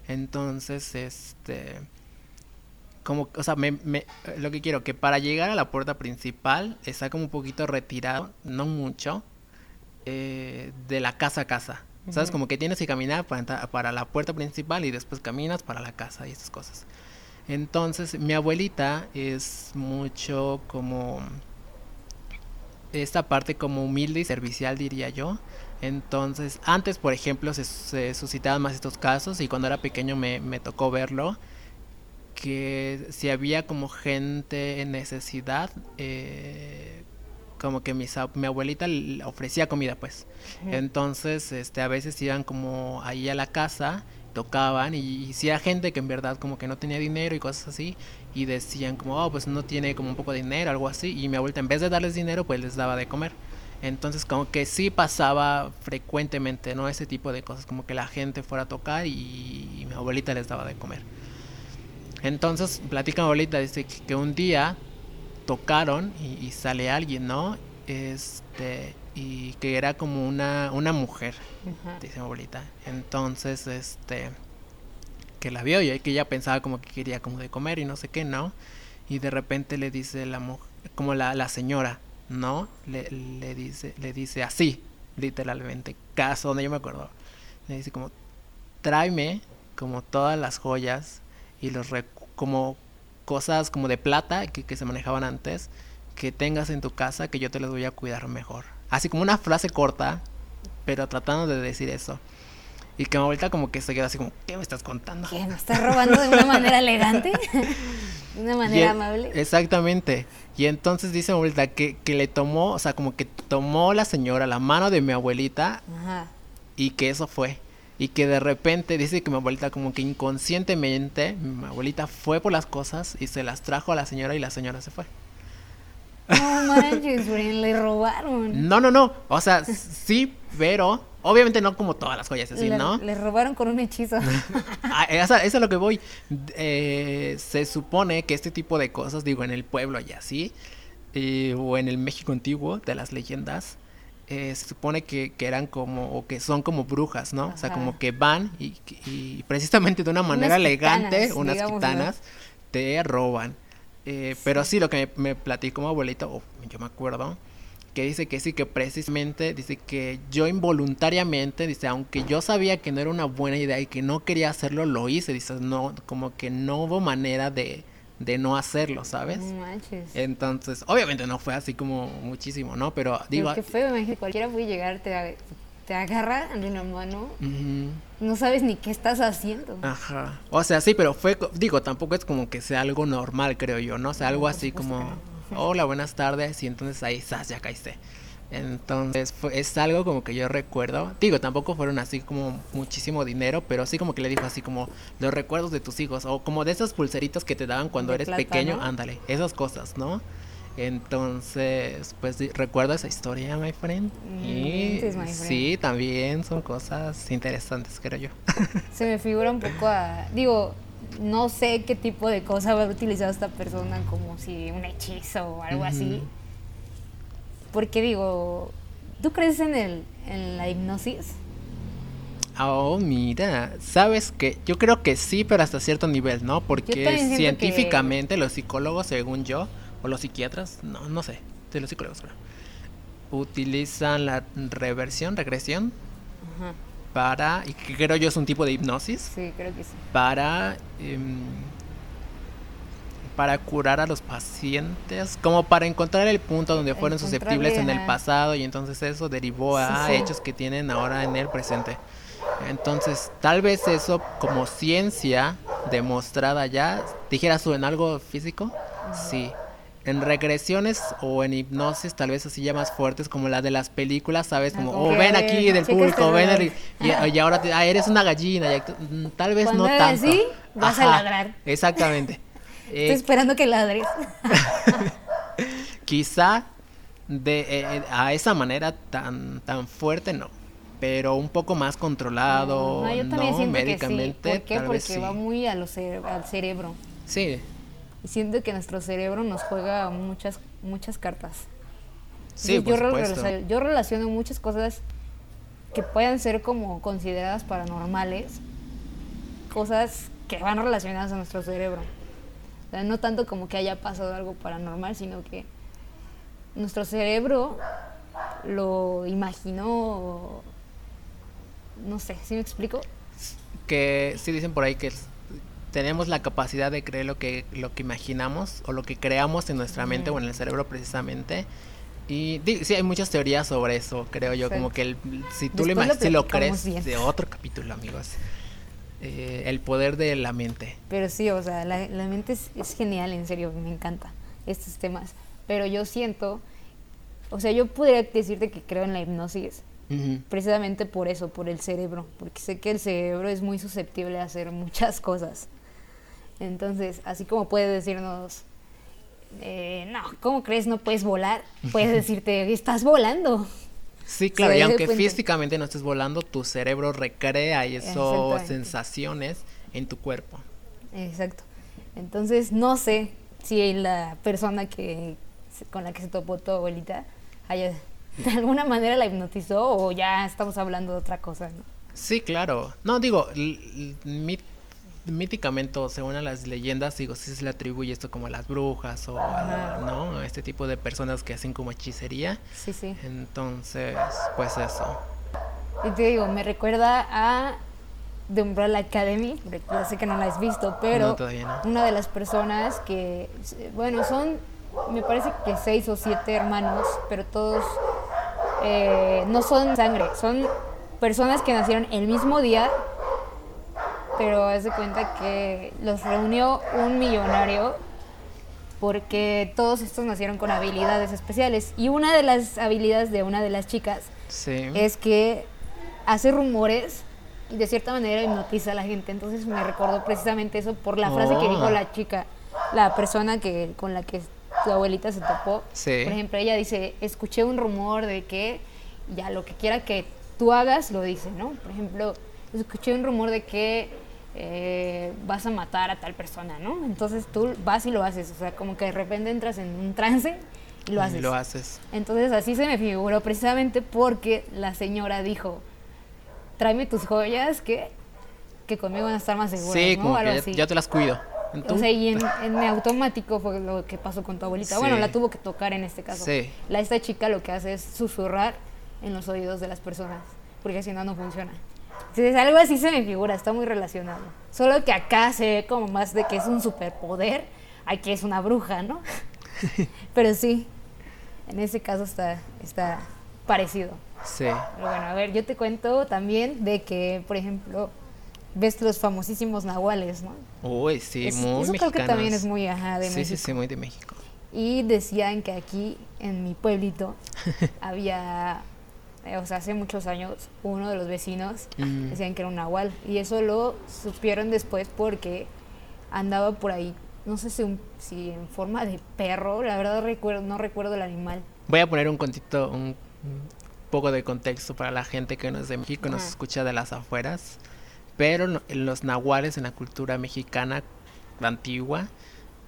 Entonces, este. Como, o sea, me, me- lo que quiero, que para llegar a la puerta principal está como un poquito retirado, no mucho, eh, de la casa a casa. ¿Sabes? Como que tienes que caminar para, para la puerta principal y después caminas para la casa y esas cosas. Entonces, mi abuelita es mucho como esta parte como humilde y servicial diría yo. Entonces, antes, por ejemplo, se, se suscitaban más estos casos y cuando era pequeño me, me tocó verlo, que si había como gente en necesidad, eh, como que mis mi abuelita le ofrecía comida, pues. Entonces, este, a veces iban como ahí a la casa, tocaban y, y sí era gente que en verdad como que no tenía dinero y cosas así y decían como, oh, pues no tiene como un poco de dinero, algo así, y mi abuelita en vez de darles dinero, pues les daba de comer. Entonces como que sí pasaba frecuentemente, ¿no? Ese tipo de cosas, como que la gente fuera a tocar y, y mi abuelita les daba de comer. Entonces platica mi abuelita, dice que, que un día tocaron y, y sale alguien, ¿no? Este, y que era como una, una mujer, dice mi abuelita. Entonces, este, que la vio y que ella pensaba como que quería como de comer y no sé qué, ¿no? Y de repente le dice la mujer, como la, la señora, ¿no? Le, le dice, le dice así, literalmente, caso donde yo me acuerdo. Le dice como, tráeme como todas las joyas y los como cosas como de plata que, que se manejaban antes que tengas en tu casa que yo te las voy a cuidar mejor. Así como una frase corta, pero tratando de decir eso. Y que mi abuelita como que se quedó así como, ¿qué me estás contando? ¿Qué? ¿Me estás robando de una [laughs] manera elegante? ¿De una manera e- amable? Exactamente. Y entonces dice mi abuelita que, que le tomó, o sea, como que tomó la señora la mano de mi abuelita Ajá. y que eso fue. Y que de repente dice que mi abuelita como que inconscientemente, mi abuelita fue por las cosas y se las trajo a la señora y la señora se fue. No manches, le robaron. No, no, no. O sea, sí, pero obviamente no como todas las joyas así, Le- ¿no? Le robaron con un hechizo. [laughs] Ah, eso, eso es lo que voy. Eh, se supone que este tipo de cosas, digo, en el pueblo y así, eh, o en el México antiguo de las leyendas, eh, se supone que, que eran como, o que son como brujas, ¿no? O sea, como que van y, y precisamente de una manera Unas elegante, unas gitanas, te roban. Eh, Pero sí, lo que me, me platicó mi abuelito, o yo me acuerdo, que dice que sí, que precisamente, dice que yo involuntariamente, dice, aunque yo sabía que no era una buena idea y que no quería hacerlo, lo hice, dice, no, como que no hubo manera de, de no hacerlo, ¿sabes? No manches. Entonces, obviamente no fue así como muchísimo, ¿no? Pero digo, Digo, qué feo, imagínate, cualquiera puede llegar, te, te agarra de la mano, no sabes ni qué estás haciendo. ajá. O sea, sí, pero fue, digo, tampoco es como que sea algo normal, creo yo, ¿no? O sea, algo así como, que hola, buenas tardes, y entonces ahí, ¡zas! ya caíste. Entonces, fue- es algo como que yo recuerdo. Digo, tampoco fueron así como muchísimo dinero, pero sí como que le dijo así como los recuerdos de tus hijos, o como de esas pulseritas que te daban cuando De eres plata, pequeño, ¿no? ándale, esas cosas, ¿no? Entonces, pues recuerda esa historia, my friend. Y Inventes, my friend. sí, también son cosas interesantes, creo yo. Se me figura un poco a. Digo, no sé qué tipo de cosa habrá utilizado esta persona, como si un hechizo o algo así. Porque digo, ¿tú crees en, el, en la hipnosis? Oh, mira, sabes que yo creo que sí, pero hasta cierto nivel, ¿no? Porque que- científicamente los psicólogos, según yo, o los psiquiatras, no, no sé, de los psicólogos creo, utilizan la reversión, regresión Ajá. Para, y que creo yo es un tipo de hipnosis, Sí, creo que sí. para em, para curar a los pacientes, como para encontrar el punto donde fueron susceptibles en el pasado y entonces eso derivó a Sí, sí. hechos que tienen ahora en el presente. Entonces, tal vez eso como ciencia demostrada ya, dijeras tú en algo físico, sí. En regresiones o en hipnosis, tal vez así ya más fuertes, como la de las películas, ¿sabes? Ah, Como, oh, ven aquí del público, ven, [laughs] y, y ahora te- ah, eres una gallina, y mm, tal vez Cuando no tanto. así, vas a ladrar. Exactamente. [laughs] Estoy Eh, esperando que ladres. [laughs] quizá de eh, a esa manera tan tan fuerte no, pero un poco más controlado, No, yo también no, siento médicamente, que sí. ¿Por qué? Porque sí. va muy a lo cere- al cerebro. Sí, Y siento que nuestro cerebro nos juega muchas, muchas cartas. sí, Entonces, por yo, relaciono muchas cosas que puedan ser como consideradas paranormales, cosas que van relacionadas a nuestro cerebro. O sea, no tanto como que haya pasado algo paranormal, sino que nuestro cerebro lo imaginó, no sé, ¿sí me explico? Que sí dicen por ahí que es- tenemos la capacidad de creer lo que lo que imaginamos o lo que creamos en nuestra mente o en el cerebro precisamente. Y sí hay muchas teorías sobre eso, creo yo, como que el- si tú lo, Después lo si lo crees bien. de otro capítulo, amigos. Eh, el poder de la mente. Pero sí, o sea, la, la mente es, es genial, en serio, me encanta estos temas. Pero yo siento o sea, yo podría decirte que creo en la hipnosis precisamente por eso, por el cerebro, porque sé que el cerebro es muy susceptible a hacer muchas cosas. Entonces, así como puede decirnos, eh, no, ¿cómo crees no puedes volar? Puedes decirte, estás volando. Sí, claro, y aunque físicamente no estés volando, tu cerebro recrea esas sensaciones en tu cuerpo. Exacto. Entonces, no sé si la persona que con la que se topó tu abuelita haya [laughs] de alguna manera la hipnotizó o ya estamos hablando de otra cosa, ¿no? Sí, claro. No, digo, mit- míticamente, según a las leyendas, digo, sí se le atribuye esto como a las brujas o a. ¿no? a este tipo de personas que hacen como hechicería. Sí, sí. Entonces, pues eso. Y te digo, me recuerda a The Umbrella Academy, ya sé que no la has visto, pero No, todavía no. una de las personas que, bueno, son, me parece que seis o siete hermanos, pero todos eh, no son sangre, son personas que nacieron el mismo día, pero haz de cuenta que los reunió un millonario porque todos estos nacieron con habilidades especiales. Y una de las habilidades de una de las chicas Sí. es que hace rumores y de cierta manera hipnotiza a la gente. Entonces me recordó precisamente eso por la frase que Oh. dijo la chica, la persona que con la que tu abuelita se topó. Sí. Por ejemplo, ella dice, escuché un rumor de que ya lo que quiera que tú hagas, lo dice, ¿no? Por ejemplo, escuché un rumor de que eh, vas a matar a tal persona, ¿no? Entonces tú vas y lo haces. O sea, como que de repente entras en un trance y lo haces. Lo haces. Entonces así se me figuró precisamente porque la señora dijo, tráeme tus joyas que, que conmigo van a estar más seguras, Sí, ¿no? como Algo que así. ya, ya te las cuido. O sea, y en, [laughs] en automático fue lo que pasó con tu abuelita. Bueno, Sí. la tuvo que tocar en este caso. Sí. La, esta chica lo que hace es susurrar en los oídos de las personas, porque si no, no funciona. Entonces, algo así se me figura, está muy relacionado. Solo que acá se ve como más de que es un superpoder, aquí es una bruja, ¿no? [laughs] Pero sí, en ese caso está, está parecido. Sí. Pero bueno, a ver, yo te cuento también de que, por ejemplo, ves los famosísimos nahuales, ¿no? Uy, sí, Es- muy eso creo que también es muy ajá de Sí, México. sí, sí, muy de México. Y decían que aquí en mi pueblito [laughs] había, eh, o sea, hace muchos años, uno de los vecinos Mm. decían que era un nahual. Y eso lo supieron después porque andaba por ahí, no sé si, un- si en forma de perro, la verdad recuerdo, no recuerdo el animal. Voy a poner un contito, un, poco de contexto para la gente que no es de México, nos Ajá. escucha de las afueras. Pero los nahuales en la cultura mexicana antigua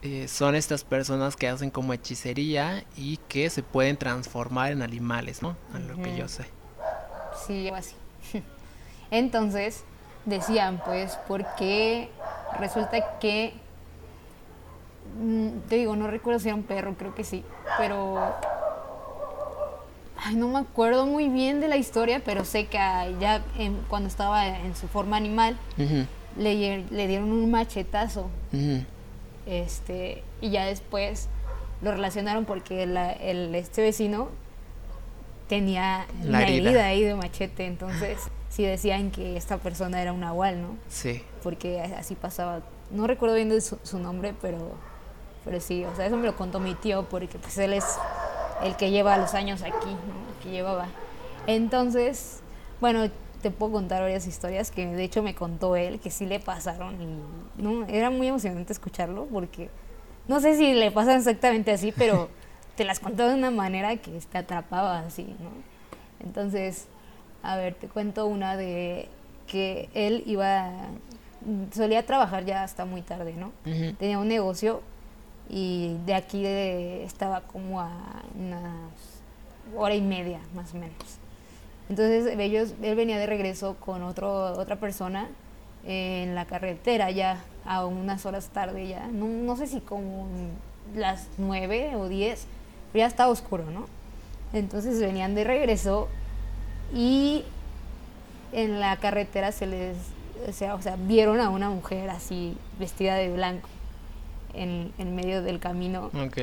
eh, son estas personas que hacen como hechicería y que se pueden transformar en animales, ¿no? A lo que yo sé. Sí, así. [laughs] Entonces, decían, pues, porque resulta que, mm, te digo, no recuerdo si era un perro, creo que sí, pero, ay, no me acuerdo muy bien de la historia, pero sé que ya en- cuando estaba en su forma animal, le, le dieron un machetazo. Este, y ya después lo relacionaron porque la- el, este vecino tenía La una herida. herida. ahí de machete, entonces sí decían que esta persona era un nahual, ¿no? Sí. Porque así pasaba. No recuerdo bien de su, su nombre, pero, pero sí, o sea, eso me lo contó mi tío porque pues él es el que lleva los años aquí, ¿no? El que llevaba. Entonces, bueno, te puedo contar varias historias que de hecho me contó él, que sí le pasaron y no, era muy emocionante escucharlo porque no sé si le pasan exactamente así, pero [laughs] te las contó de una manera que te atrapaba así, ¿no? Entonces, a ver, te cuento una de que él iba, solía trabajar ya hasta muy tarde, ¿no? Tenía un negocio y de aquí de- estaba como a unas hora y media, más o menos. Entonces ellos, él venía de regreso con otro, otra persona en la carretera ya a unas horas tarde ya, no, no sé si como las nueve o diez, pero ya estaba oscuro, ¿no? Entonces venían de regreso y en la carretera se les, o sea, o sea, vieron a una mujer así vestida de blanco en, en medio del camino Ok.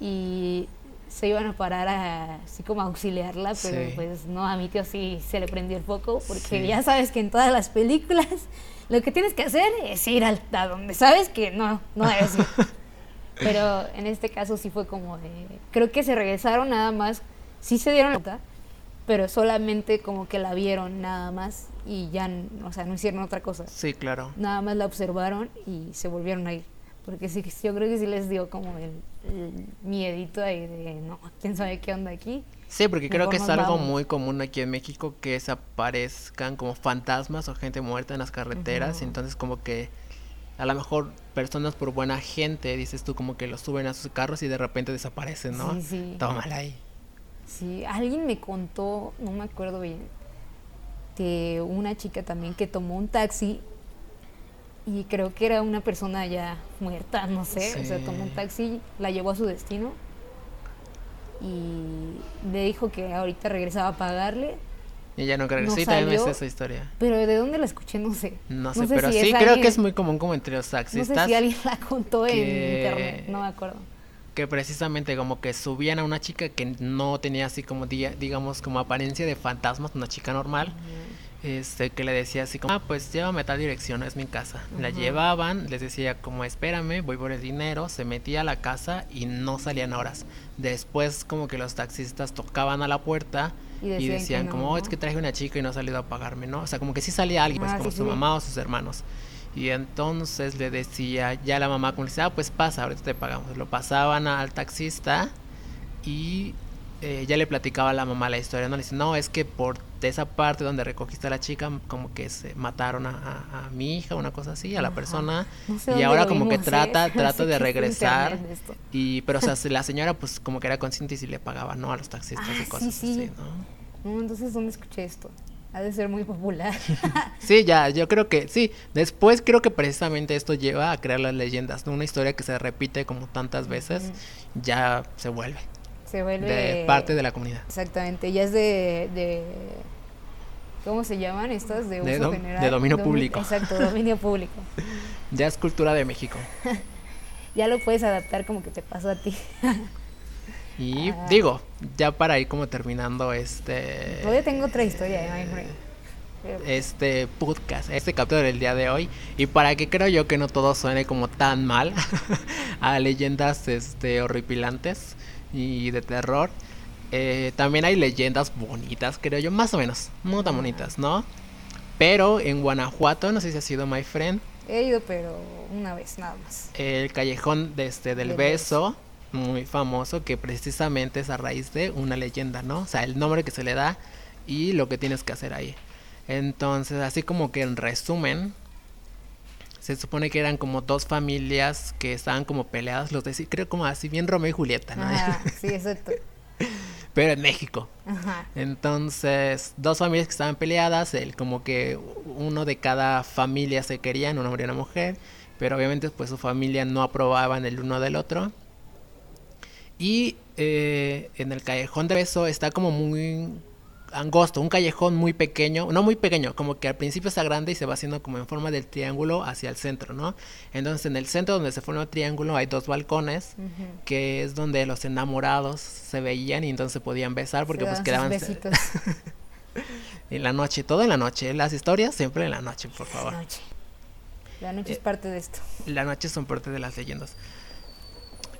y se iban a parar a, así como a auxiliarla, pero Sí. pues no, a mi tío sí se le prendió el foco, porque Sí. ya sabes que en todas las películas [laughs] lo que tienes que hacer es ir al, a donde sabes que no, no [laughs] debes ir. Pero en este caso sí fue como de, creo que se regresaron nada más sí se dieron la pero solamente como que la vieron nada más y ya, o sea, no hicieron otra cosa. Sí, claro. Nada más la observaron y se volvieron a ir. Porque sí, yo creo que sí les dio como el, el miedito ahí de, no, quién sabe qué onda aquí. Sí, porque creo que es algo vamos. muy común aquí en México que se aparezcan como fantasmas o gente muerta en las carreteras. Entonces como que a lo mejor personas por buena gente, dices tú, como que los suben a sus carros y de repente desaparecen, ¿no? Sí, sí. Tómala ahí. Sí, alguien me contó, no me acuerdo bien, que una chica también que tomó un taxi y creo que era una persona ya muerta, no sé, o sea, tomó un taxi, la llevó a su destino y le dijo que ahorita regresaba a pagarle, Y no creo que No sí, también me sé esa historia. pero de dónde la escuché no sé. No sé, pero si sí creo alguien- que es muy común como entre los No taxistas. sé si alguien la contó en que- internet, no me acuerdo. que precisamente como que subían a una chica que no tenía así como di- digamos como apariencia de fantasmas, una chica normal, este que le decía así como, ah, pues llévame a tal dirección, es mi casa. La Ajá. llevaban, les decía como, espérame, voy por el dinero, se metía a la casa y no salían horas. Después como que los taxistas tocaban a la puerta Y y decían decían, que no, como, "Oh, es que traje una chica y no ha salido a pagarme, ¿no? O sea, como que sí salía alguien, pues Ah, como sí, su sí. mamá o sus hermanos. Y entonces le decía, ya la mamá como le decía, ah, pues pasa, ahorita te pagamos. Lo pasaban al taxista y eh, ya le platicaba a la mamá la historia, ¿no? Le dice, no, es que por esa parte donde recogiste a la chica, como que se mataron a, a- a mi hija, una cosa así, a la Ajá. persona. No sé y ahora como que trata, [laughs] trata de regresar. Y, pero o sea, [laughs] la señora pues como que era consciente y sí le pagaba, ¿no? A los taxistas Ah, y sí, cosas sí. así, ¿no? No, entonces, ¿dónde escuché esto? Ha de ser muy popular. [laughs] Sí, ya, yo creo que sí. Después creo que precisamente esto lleva a crear las leyendas, ¿no? Una historia que se repite como tantas veces, ya se vuelve Se vuelve... de parte de la comunidad. Exactamente, ya es de... de ¿Cómo se llaman estas? De uso De general. de dominio Domi- público. Exacto, dominio público. [laughs] Ya es cultura de México. [laughs] Ya lo puedes adaptar como que te pasó a ti. [laughs] Y Ah. digo, ya para ir como terminando este Todavía tengo otra historia, ¿eh? my. Pero- este podcast, este capítulo del día de hoy y para que creo yo que no todo suene como tan mal a leyendas este horripilantes y de terror. eh, también hay leyendas bonitas, creo yo, más o menos, no tan bonitas, ¿no? Pero en Guanajuato, no sé si ha sido my friend, He ido, pero una vez nada más. el callejón de este del Del beso, muy famoso, que precisamente es a raíz de una leyenda, ¿no? O sea, el nombre que se le da y lo que tienes que hacer ahí. Entonces, así como que en resumen, se supone que eran como dos familias que estaban como peleadas, los de creo como así bien Romeo y Julieta, ¿no? Ajá, [laughs] sí, exacto. Pero en México. Ajá. Entonces, dos familias que estaban peleadas, el, como que uno de cada familia se querían, un hombre y una mujer, pero obviamente pues su familia no aprobaban el uno del otro. Y eh, en el callejón de beso está como muy angosto, un callejón muy pequeño, no muy pequeño, como que al principio está grande y se va haciendo como en forma del triángulo hacia el centro, ¿no? Entonces en el centro donde se forma el triángulo hay dos balcones, que es donde los enamorados se veían y entonces podían besar porque Se pues daban quedaban [laughs] en la noche, todo en la noche, las historias siempre en la noche, por favor. Noche. La noche es Eh, parte de esto. La noche son parte de las leyendas.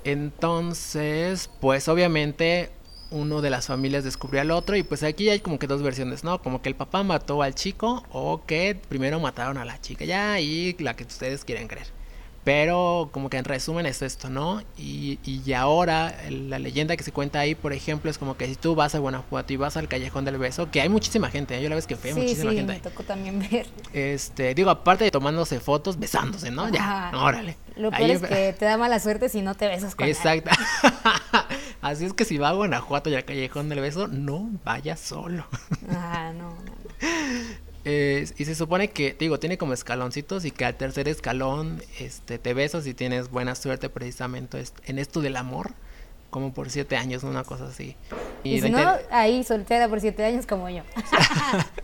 Entonces, pues obviamente uno de las familias descubrió al otro y pues aquí hay como que dos versiones, ¿no? Como que el papá mató al chico o que primero mataron a la chica, ya ahí la que ustedes quieren creer. Pero como que en resumen es esto, ¿no? Y, y ahora la leyenda que se cuenta ahí, por ejemplo, es como que si tú vas a Guanajuato y vas al Callejón del Beso, que hay muchísima gente, ¿eh? yo la vez que fui, Sí, muchísima sí, gente me ahí. tocó también ver. Este, digo, aparte de tomándose fotos, besándose, ¿no? Ya, órale. Lo Ahí peor es empe- que te da mala suerte si no te besas con. Exacto. [laughs] Así es que si va a Guanajuato y al Callejón del Beso, no vaya solo. Ah, no, no. Eh, y se supone que, digo, tiene como escaloncitos y que al tercer escalón este, te besas y tienes buena suerte precisamente en esto del amor, como por siete años, una cosa así. Y, si no, ahí soltera por siete años como yo.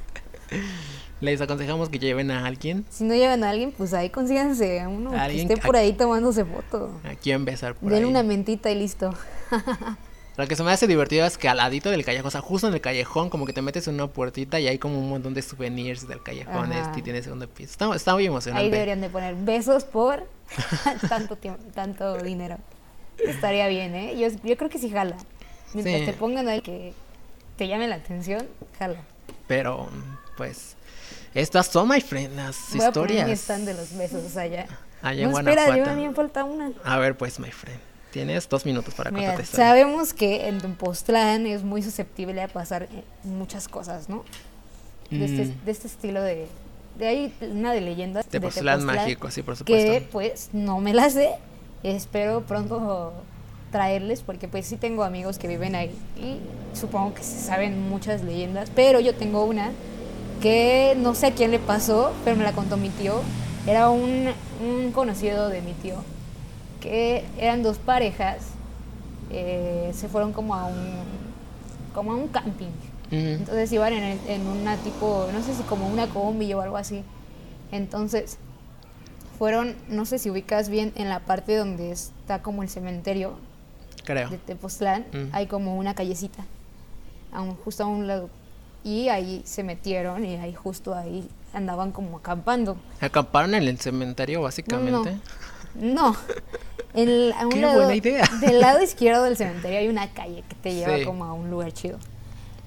[laughs] les aconsejamos que lleven a alguien Si no llevan a alguien, pues ahí consíganse a uno que esté por ahí tomándose foto. a quien besar por Denle ahí. una mentita y listo. [laughs] Lo que se me hace divertido es que al ladito del callejón, o sea, justo en el callejón, como que te metes en una puertita y hay como un montón de souvenirs del callejón Ajá. este y tienes segundo piso. Está, está muy emocionante. Ahí deberían de poner besos por [laughs] tanto tiempo, tanto dinero. Estaría bien, ¿eh? Yo, yo creo que sí jala. Mientras Sí. te pongan ahí que te llame la atención, jala. Pero, pues, estas son, my friend, las Voy a poner historias. mi stand de los besos allá. Allá en no, espera, Guanajuato. yo me falta una. A ver, pues, my friend. Tienes dos minutos para Mira, contar sabemos que en Tepoztlán es muy susceptible a pasar eh, muchas cosas, ¿no? De, este, Mm. de este estilo de... De ahí una de leyendas de Tepoztlán Tepoztlán mágico, sí, por supuesto. que pues no me las sé. Espero pronto traerles porque pues sí tengo amigos que viven ahí y supongo que se saben muchas leyendas, pero yo tengo una que no sé a quién le pasó, pero me la contó mi tío. Era un, un conocido de mi tío, que eran dos parejas, eh, se fueron como a un, como a un camping. Entonces iban en, el- en una tipo, no sé si como una combi o algo así. Entonces fueron, no sé si ubicas bien, en la parte donde está como el cementerio Creo. de Tepoztlán, hay como una callecita, a un- justo a un lado. Y ahí se metieron y ahí justo ahí andaban como acampando. Acamparon en el cementerio, básicamente. No. En el- a un Qué lado- buena idea. Del lado [laughs] izquierdo del cementerio hay una calle que te lleva Sí. como a un lugar chido.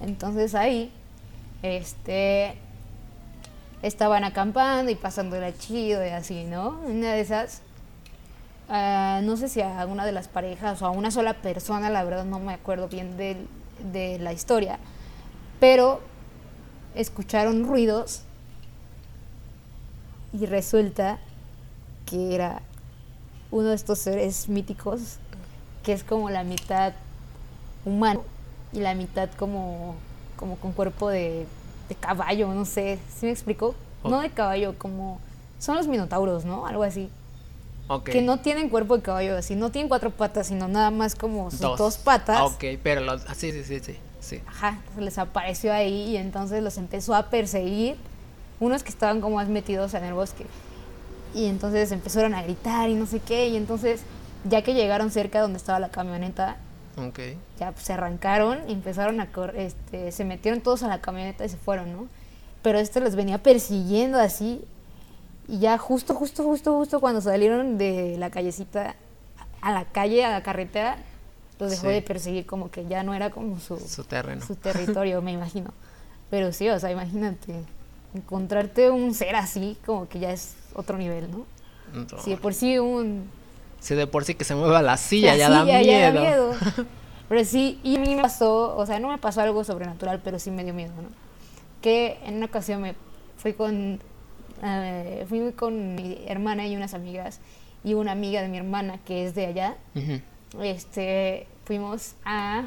Entonces ahí, este, estaban acampando y pasándola chido y así, ¿no? Una de esas, ah, no sé si a una de las parejas o a una sola persona, la verdad no me acuerdo bien del- de la historia, pero escucharon ruidos y resulta que era uno de estos seres míticos que es como la mitad humano y la mitad como, como con cuerpo de, de caballo, no sé, ¿sí me explico? No de caballo, como son los minotauros, ¿no? Algo así. Ok. Que no tienen cuerpo de caballo, así, no tienen cuatro patas, sino nada más como sus dos, patas. Ok, pero los. Ah, sí, sí, sí, sí. sí. Ajá, les apareció ahí y entonces los empezó a perseguir. Unos que estaban como más metidos en el bosque. Y entonces empezaron a gritar y no sé qué. Y entonces, ya que llegaron cerca donde estaba la camioneta, ya pues, se arrancaron y empezaron a correr, este, se metieron todos a la camioneta y se fueron, ¿no? Pero este los venía persiguiendo así. Y ya justo, justo, justo, justo cuando salieron de la callecita a la calle, a la carretera, los dejó Sí. de perseguir como que ya no era como su, Su terreno. su territorio, me imagino. Pero sí, o sea, imagínate, encontrarte un ser así como que ya es otro nivel, ¿no? No. Si de por sí un... Si de por sí que se mueva la silla, la ya, da silla miedo. ya da miedo. [laughs] Pero sí, y a mí me pasó, o sea, no me pasó algo sobrenatural, pero sí me dio miedo, ¿no? Que en una ocasión me fui con, eh, fui con mi hermana y unas amigas y una amiga de mi hermana que es de allá. Este, fuimos a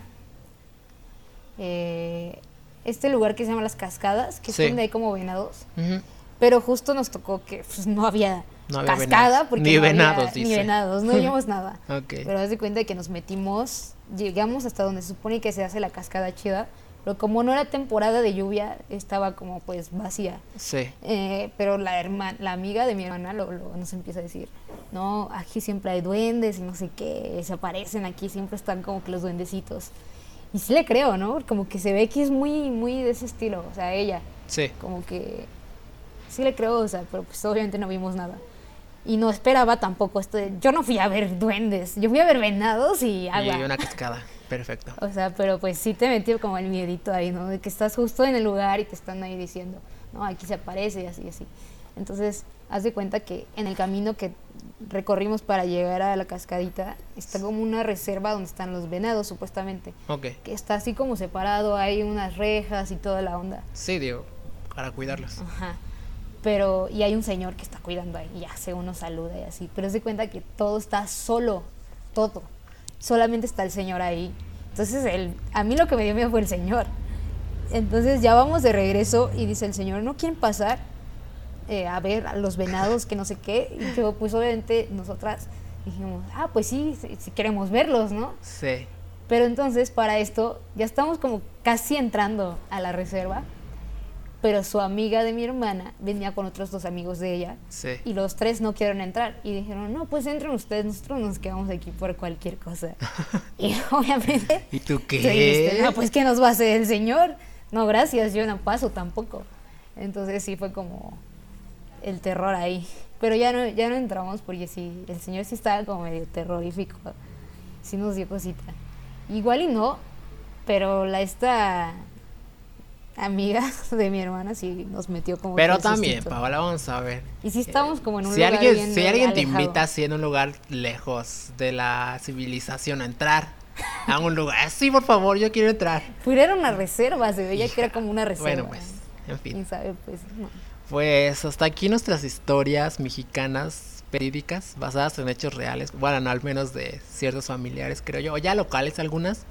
eh, este lugar que se llama Las Cascadas, que Sí. es donde hay como venados. Ujú. Pero justo nos tocó que pues, no había, No había cascada venados. porque Ni no había- venados, ni dice. venados, no vimos [laughs] nada. Pero haz de cuenta que nos metimos, llegamos hasta donde se supone que se hace la cascada chida, pero como no era temporada de lluvia, estaba como pues vacía. Sí. Eh, pero la hermana, la amiga de mi hermana lo, lo- nos empieza a decir, no, aquí siempre hay duendes y no sé qué, se aparecen aquí, siempre están como que los duendecitos. Y sí le creo, ¿no? Como que se ve que es muy, muy de ese estilo, o sea, ella, Sí. como que sí le creo, o sea, pero pues obviamente no vimos nada. Y no esperaba tampoco esto de, yo no fui a ver duendes, yo fui a ver venados y agua. Y una [laughs] cascada. Perfecto. O sea, pero pues sí te metió como el miedito ahí, ¿no? De que estás justo en el lugar y te están ahí diciendo, no, aquí se aparece y así y así. Entonces, haz de cuenta que en el camino que recorrimos para llegar a la cascadita está como una reserva donde están los venados, supuestamente. Ok. Que está así como separado, hay unas rejas y toda la onda. Sí, digo, para cuidarlos. Ajá. Pero, y hay un señor que está cuidando ahí, y ya se uno saluda y así. Pero se cuenta que todo está solo, todo. Solamente está el señor ahí. Entonces, el, a mí lo que me dio miedo fue el señor. Entonces, ya vamos de regreso y dice el señor, ¿no quieren pasar eh, a ver a los venados que no sé qué? Y yo, pues obviamente, nosotras dijimos, ah, pues sí, si, si queremos verlos, ¿no? Sí. Pero entonces para esto ya estamos como casi entrando a la reserva, pero su amiga de mi hermana venía con otros dos amigos de ella Sí. y los tres no quieren entrar y dijeron, no, pues entren ustedes, nosotros nos quedamos aquí por cualquier cosa. [laughs] y [laughs] obviamente... ¿Y tú dijiste, qué? no, pues ¿qué nos va a hacer el señor? No, gracias, yo no paso tampoco. Entonces sí fue como el terror ahí. Pero ya no, ya no entramos porque sí, el señor sí estaba como medio terrorífico. Sí nos dio cosita. Igual y no, pero la esta amiga [laughs] de mi hermana sí nos metió como Pero que también, sustito. Paola, vamos a ver. Y si estamos como en un Si lugar alguien, bien si alguien te invita así en un lugar lejos de la civilización a entrar a un lugar, "Ah, sí, por favor, yo quiero entrar. Pues era una reserva, se veía que era como una reserva. Bueno, pues, en fin. ¿Quién sabe? Pues no. Pues hasta aquí nuestras historias mexicanas verídicas basadas en hechos reales. Bueno, no, al menos de ciertos familiares, creo yo. O ya locales algunas.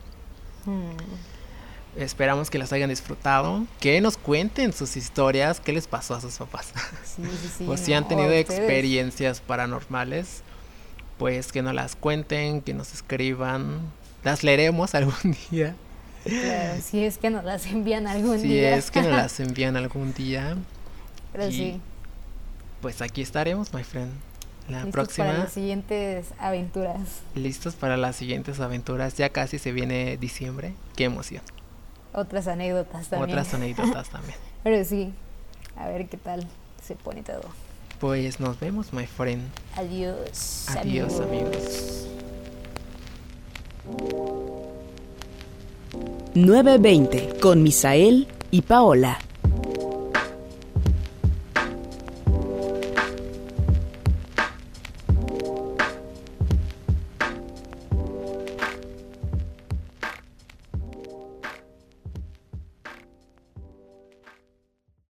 Hmm. Esperamos que las hayan disfrutado. Que nos cuenten sus historias. ¿Qué les pasó a sus papás? Sí, sí, sí. [laughs] o si no, han tenido experiencias paranormales. Pues que nos las cuenten, que nos escriban. Las leeremos [laughs] algún día. Claro, si es que nos las envían algún Si día. es que nos las [laughs] envían algún día. Pero y- sí. Pues aquí estaremos, my friend. La listos próxima. Para las siguientes aventuras. Listos para las siguientes aventuras. Ya casi se viene diciembre. Qué emoción. Otras anécdotas también. Otras anécdotas [laughs] también. Pero sí. A ver qué tal se pone todo. Pues nos vemos, my friend. Adiós. Adiós, amigos. 920 con Misael y Paola.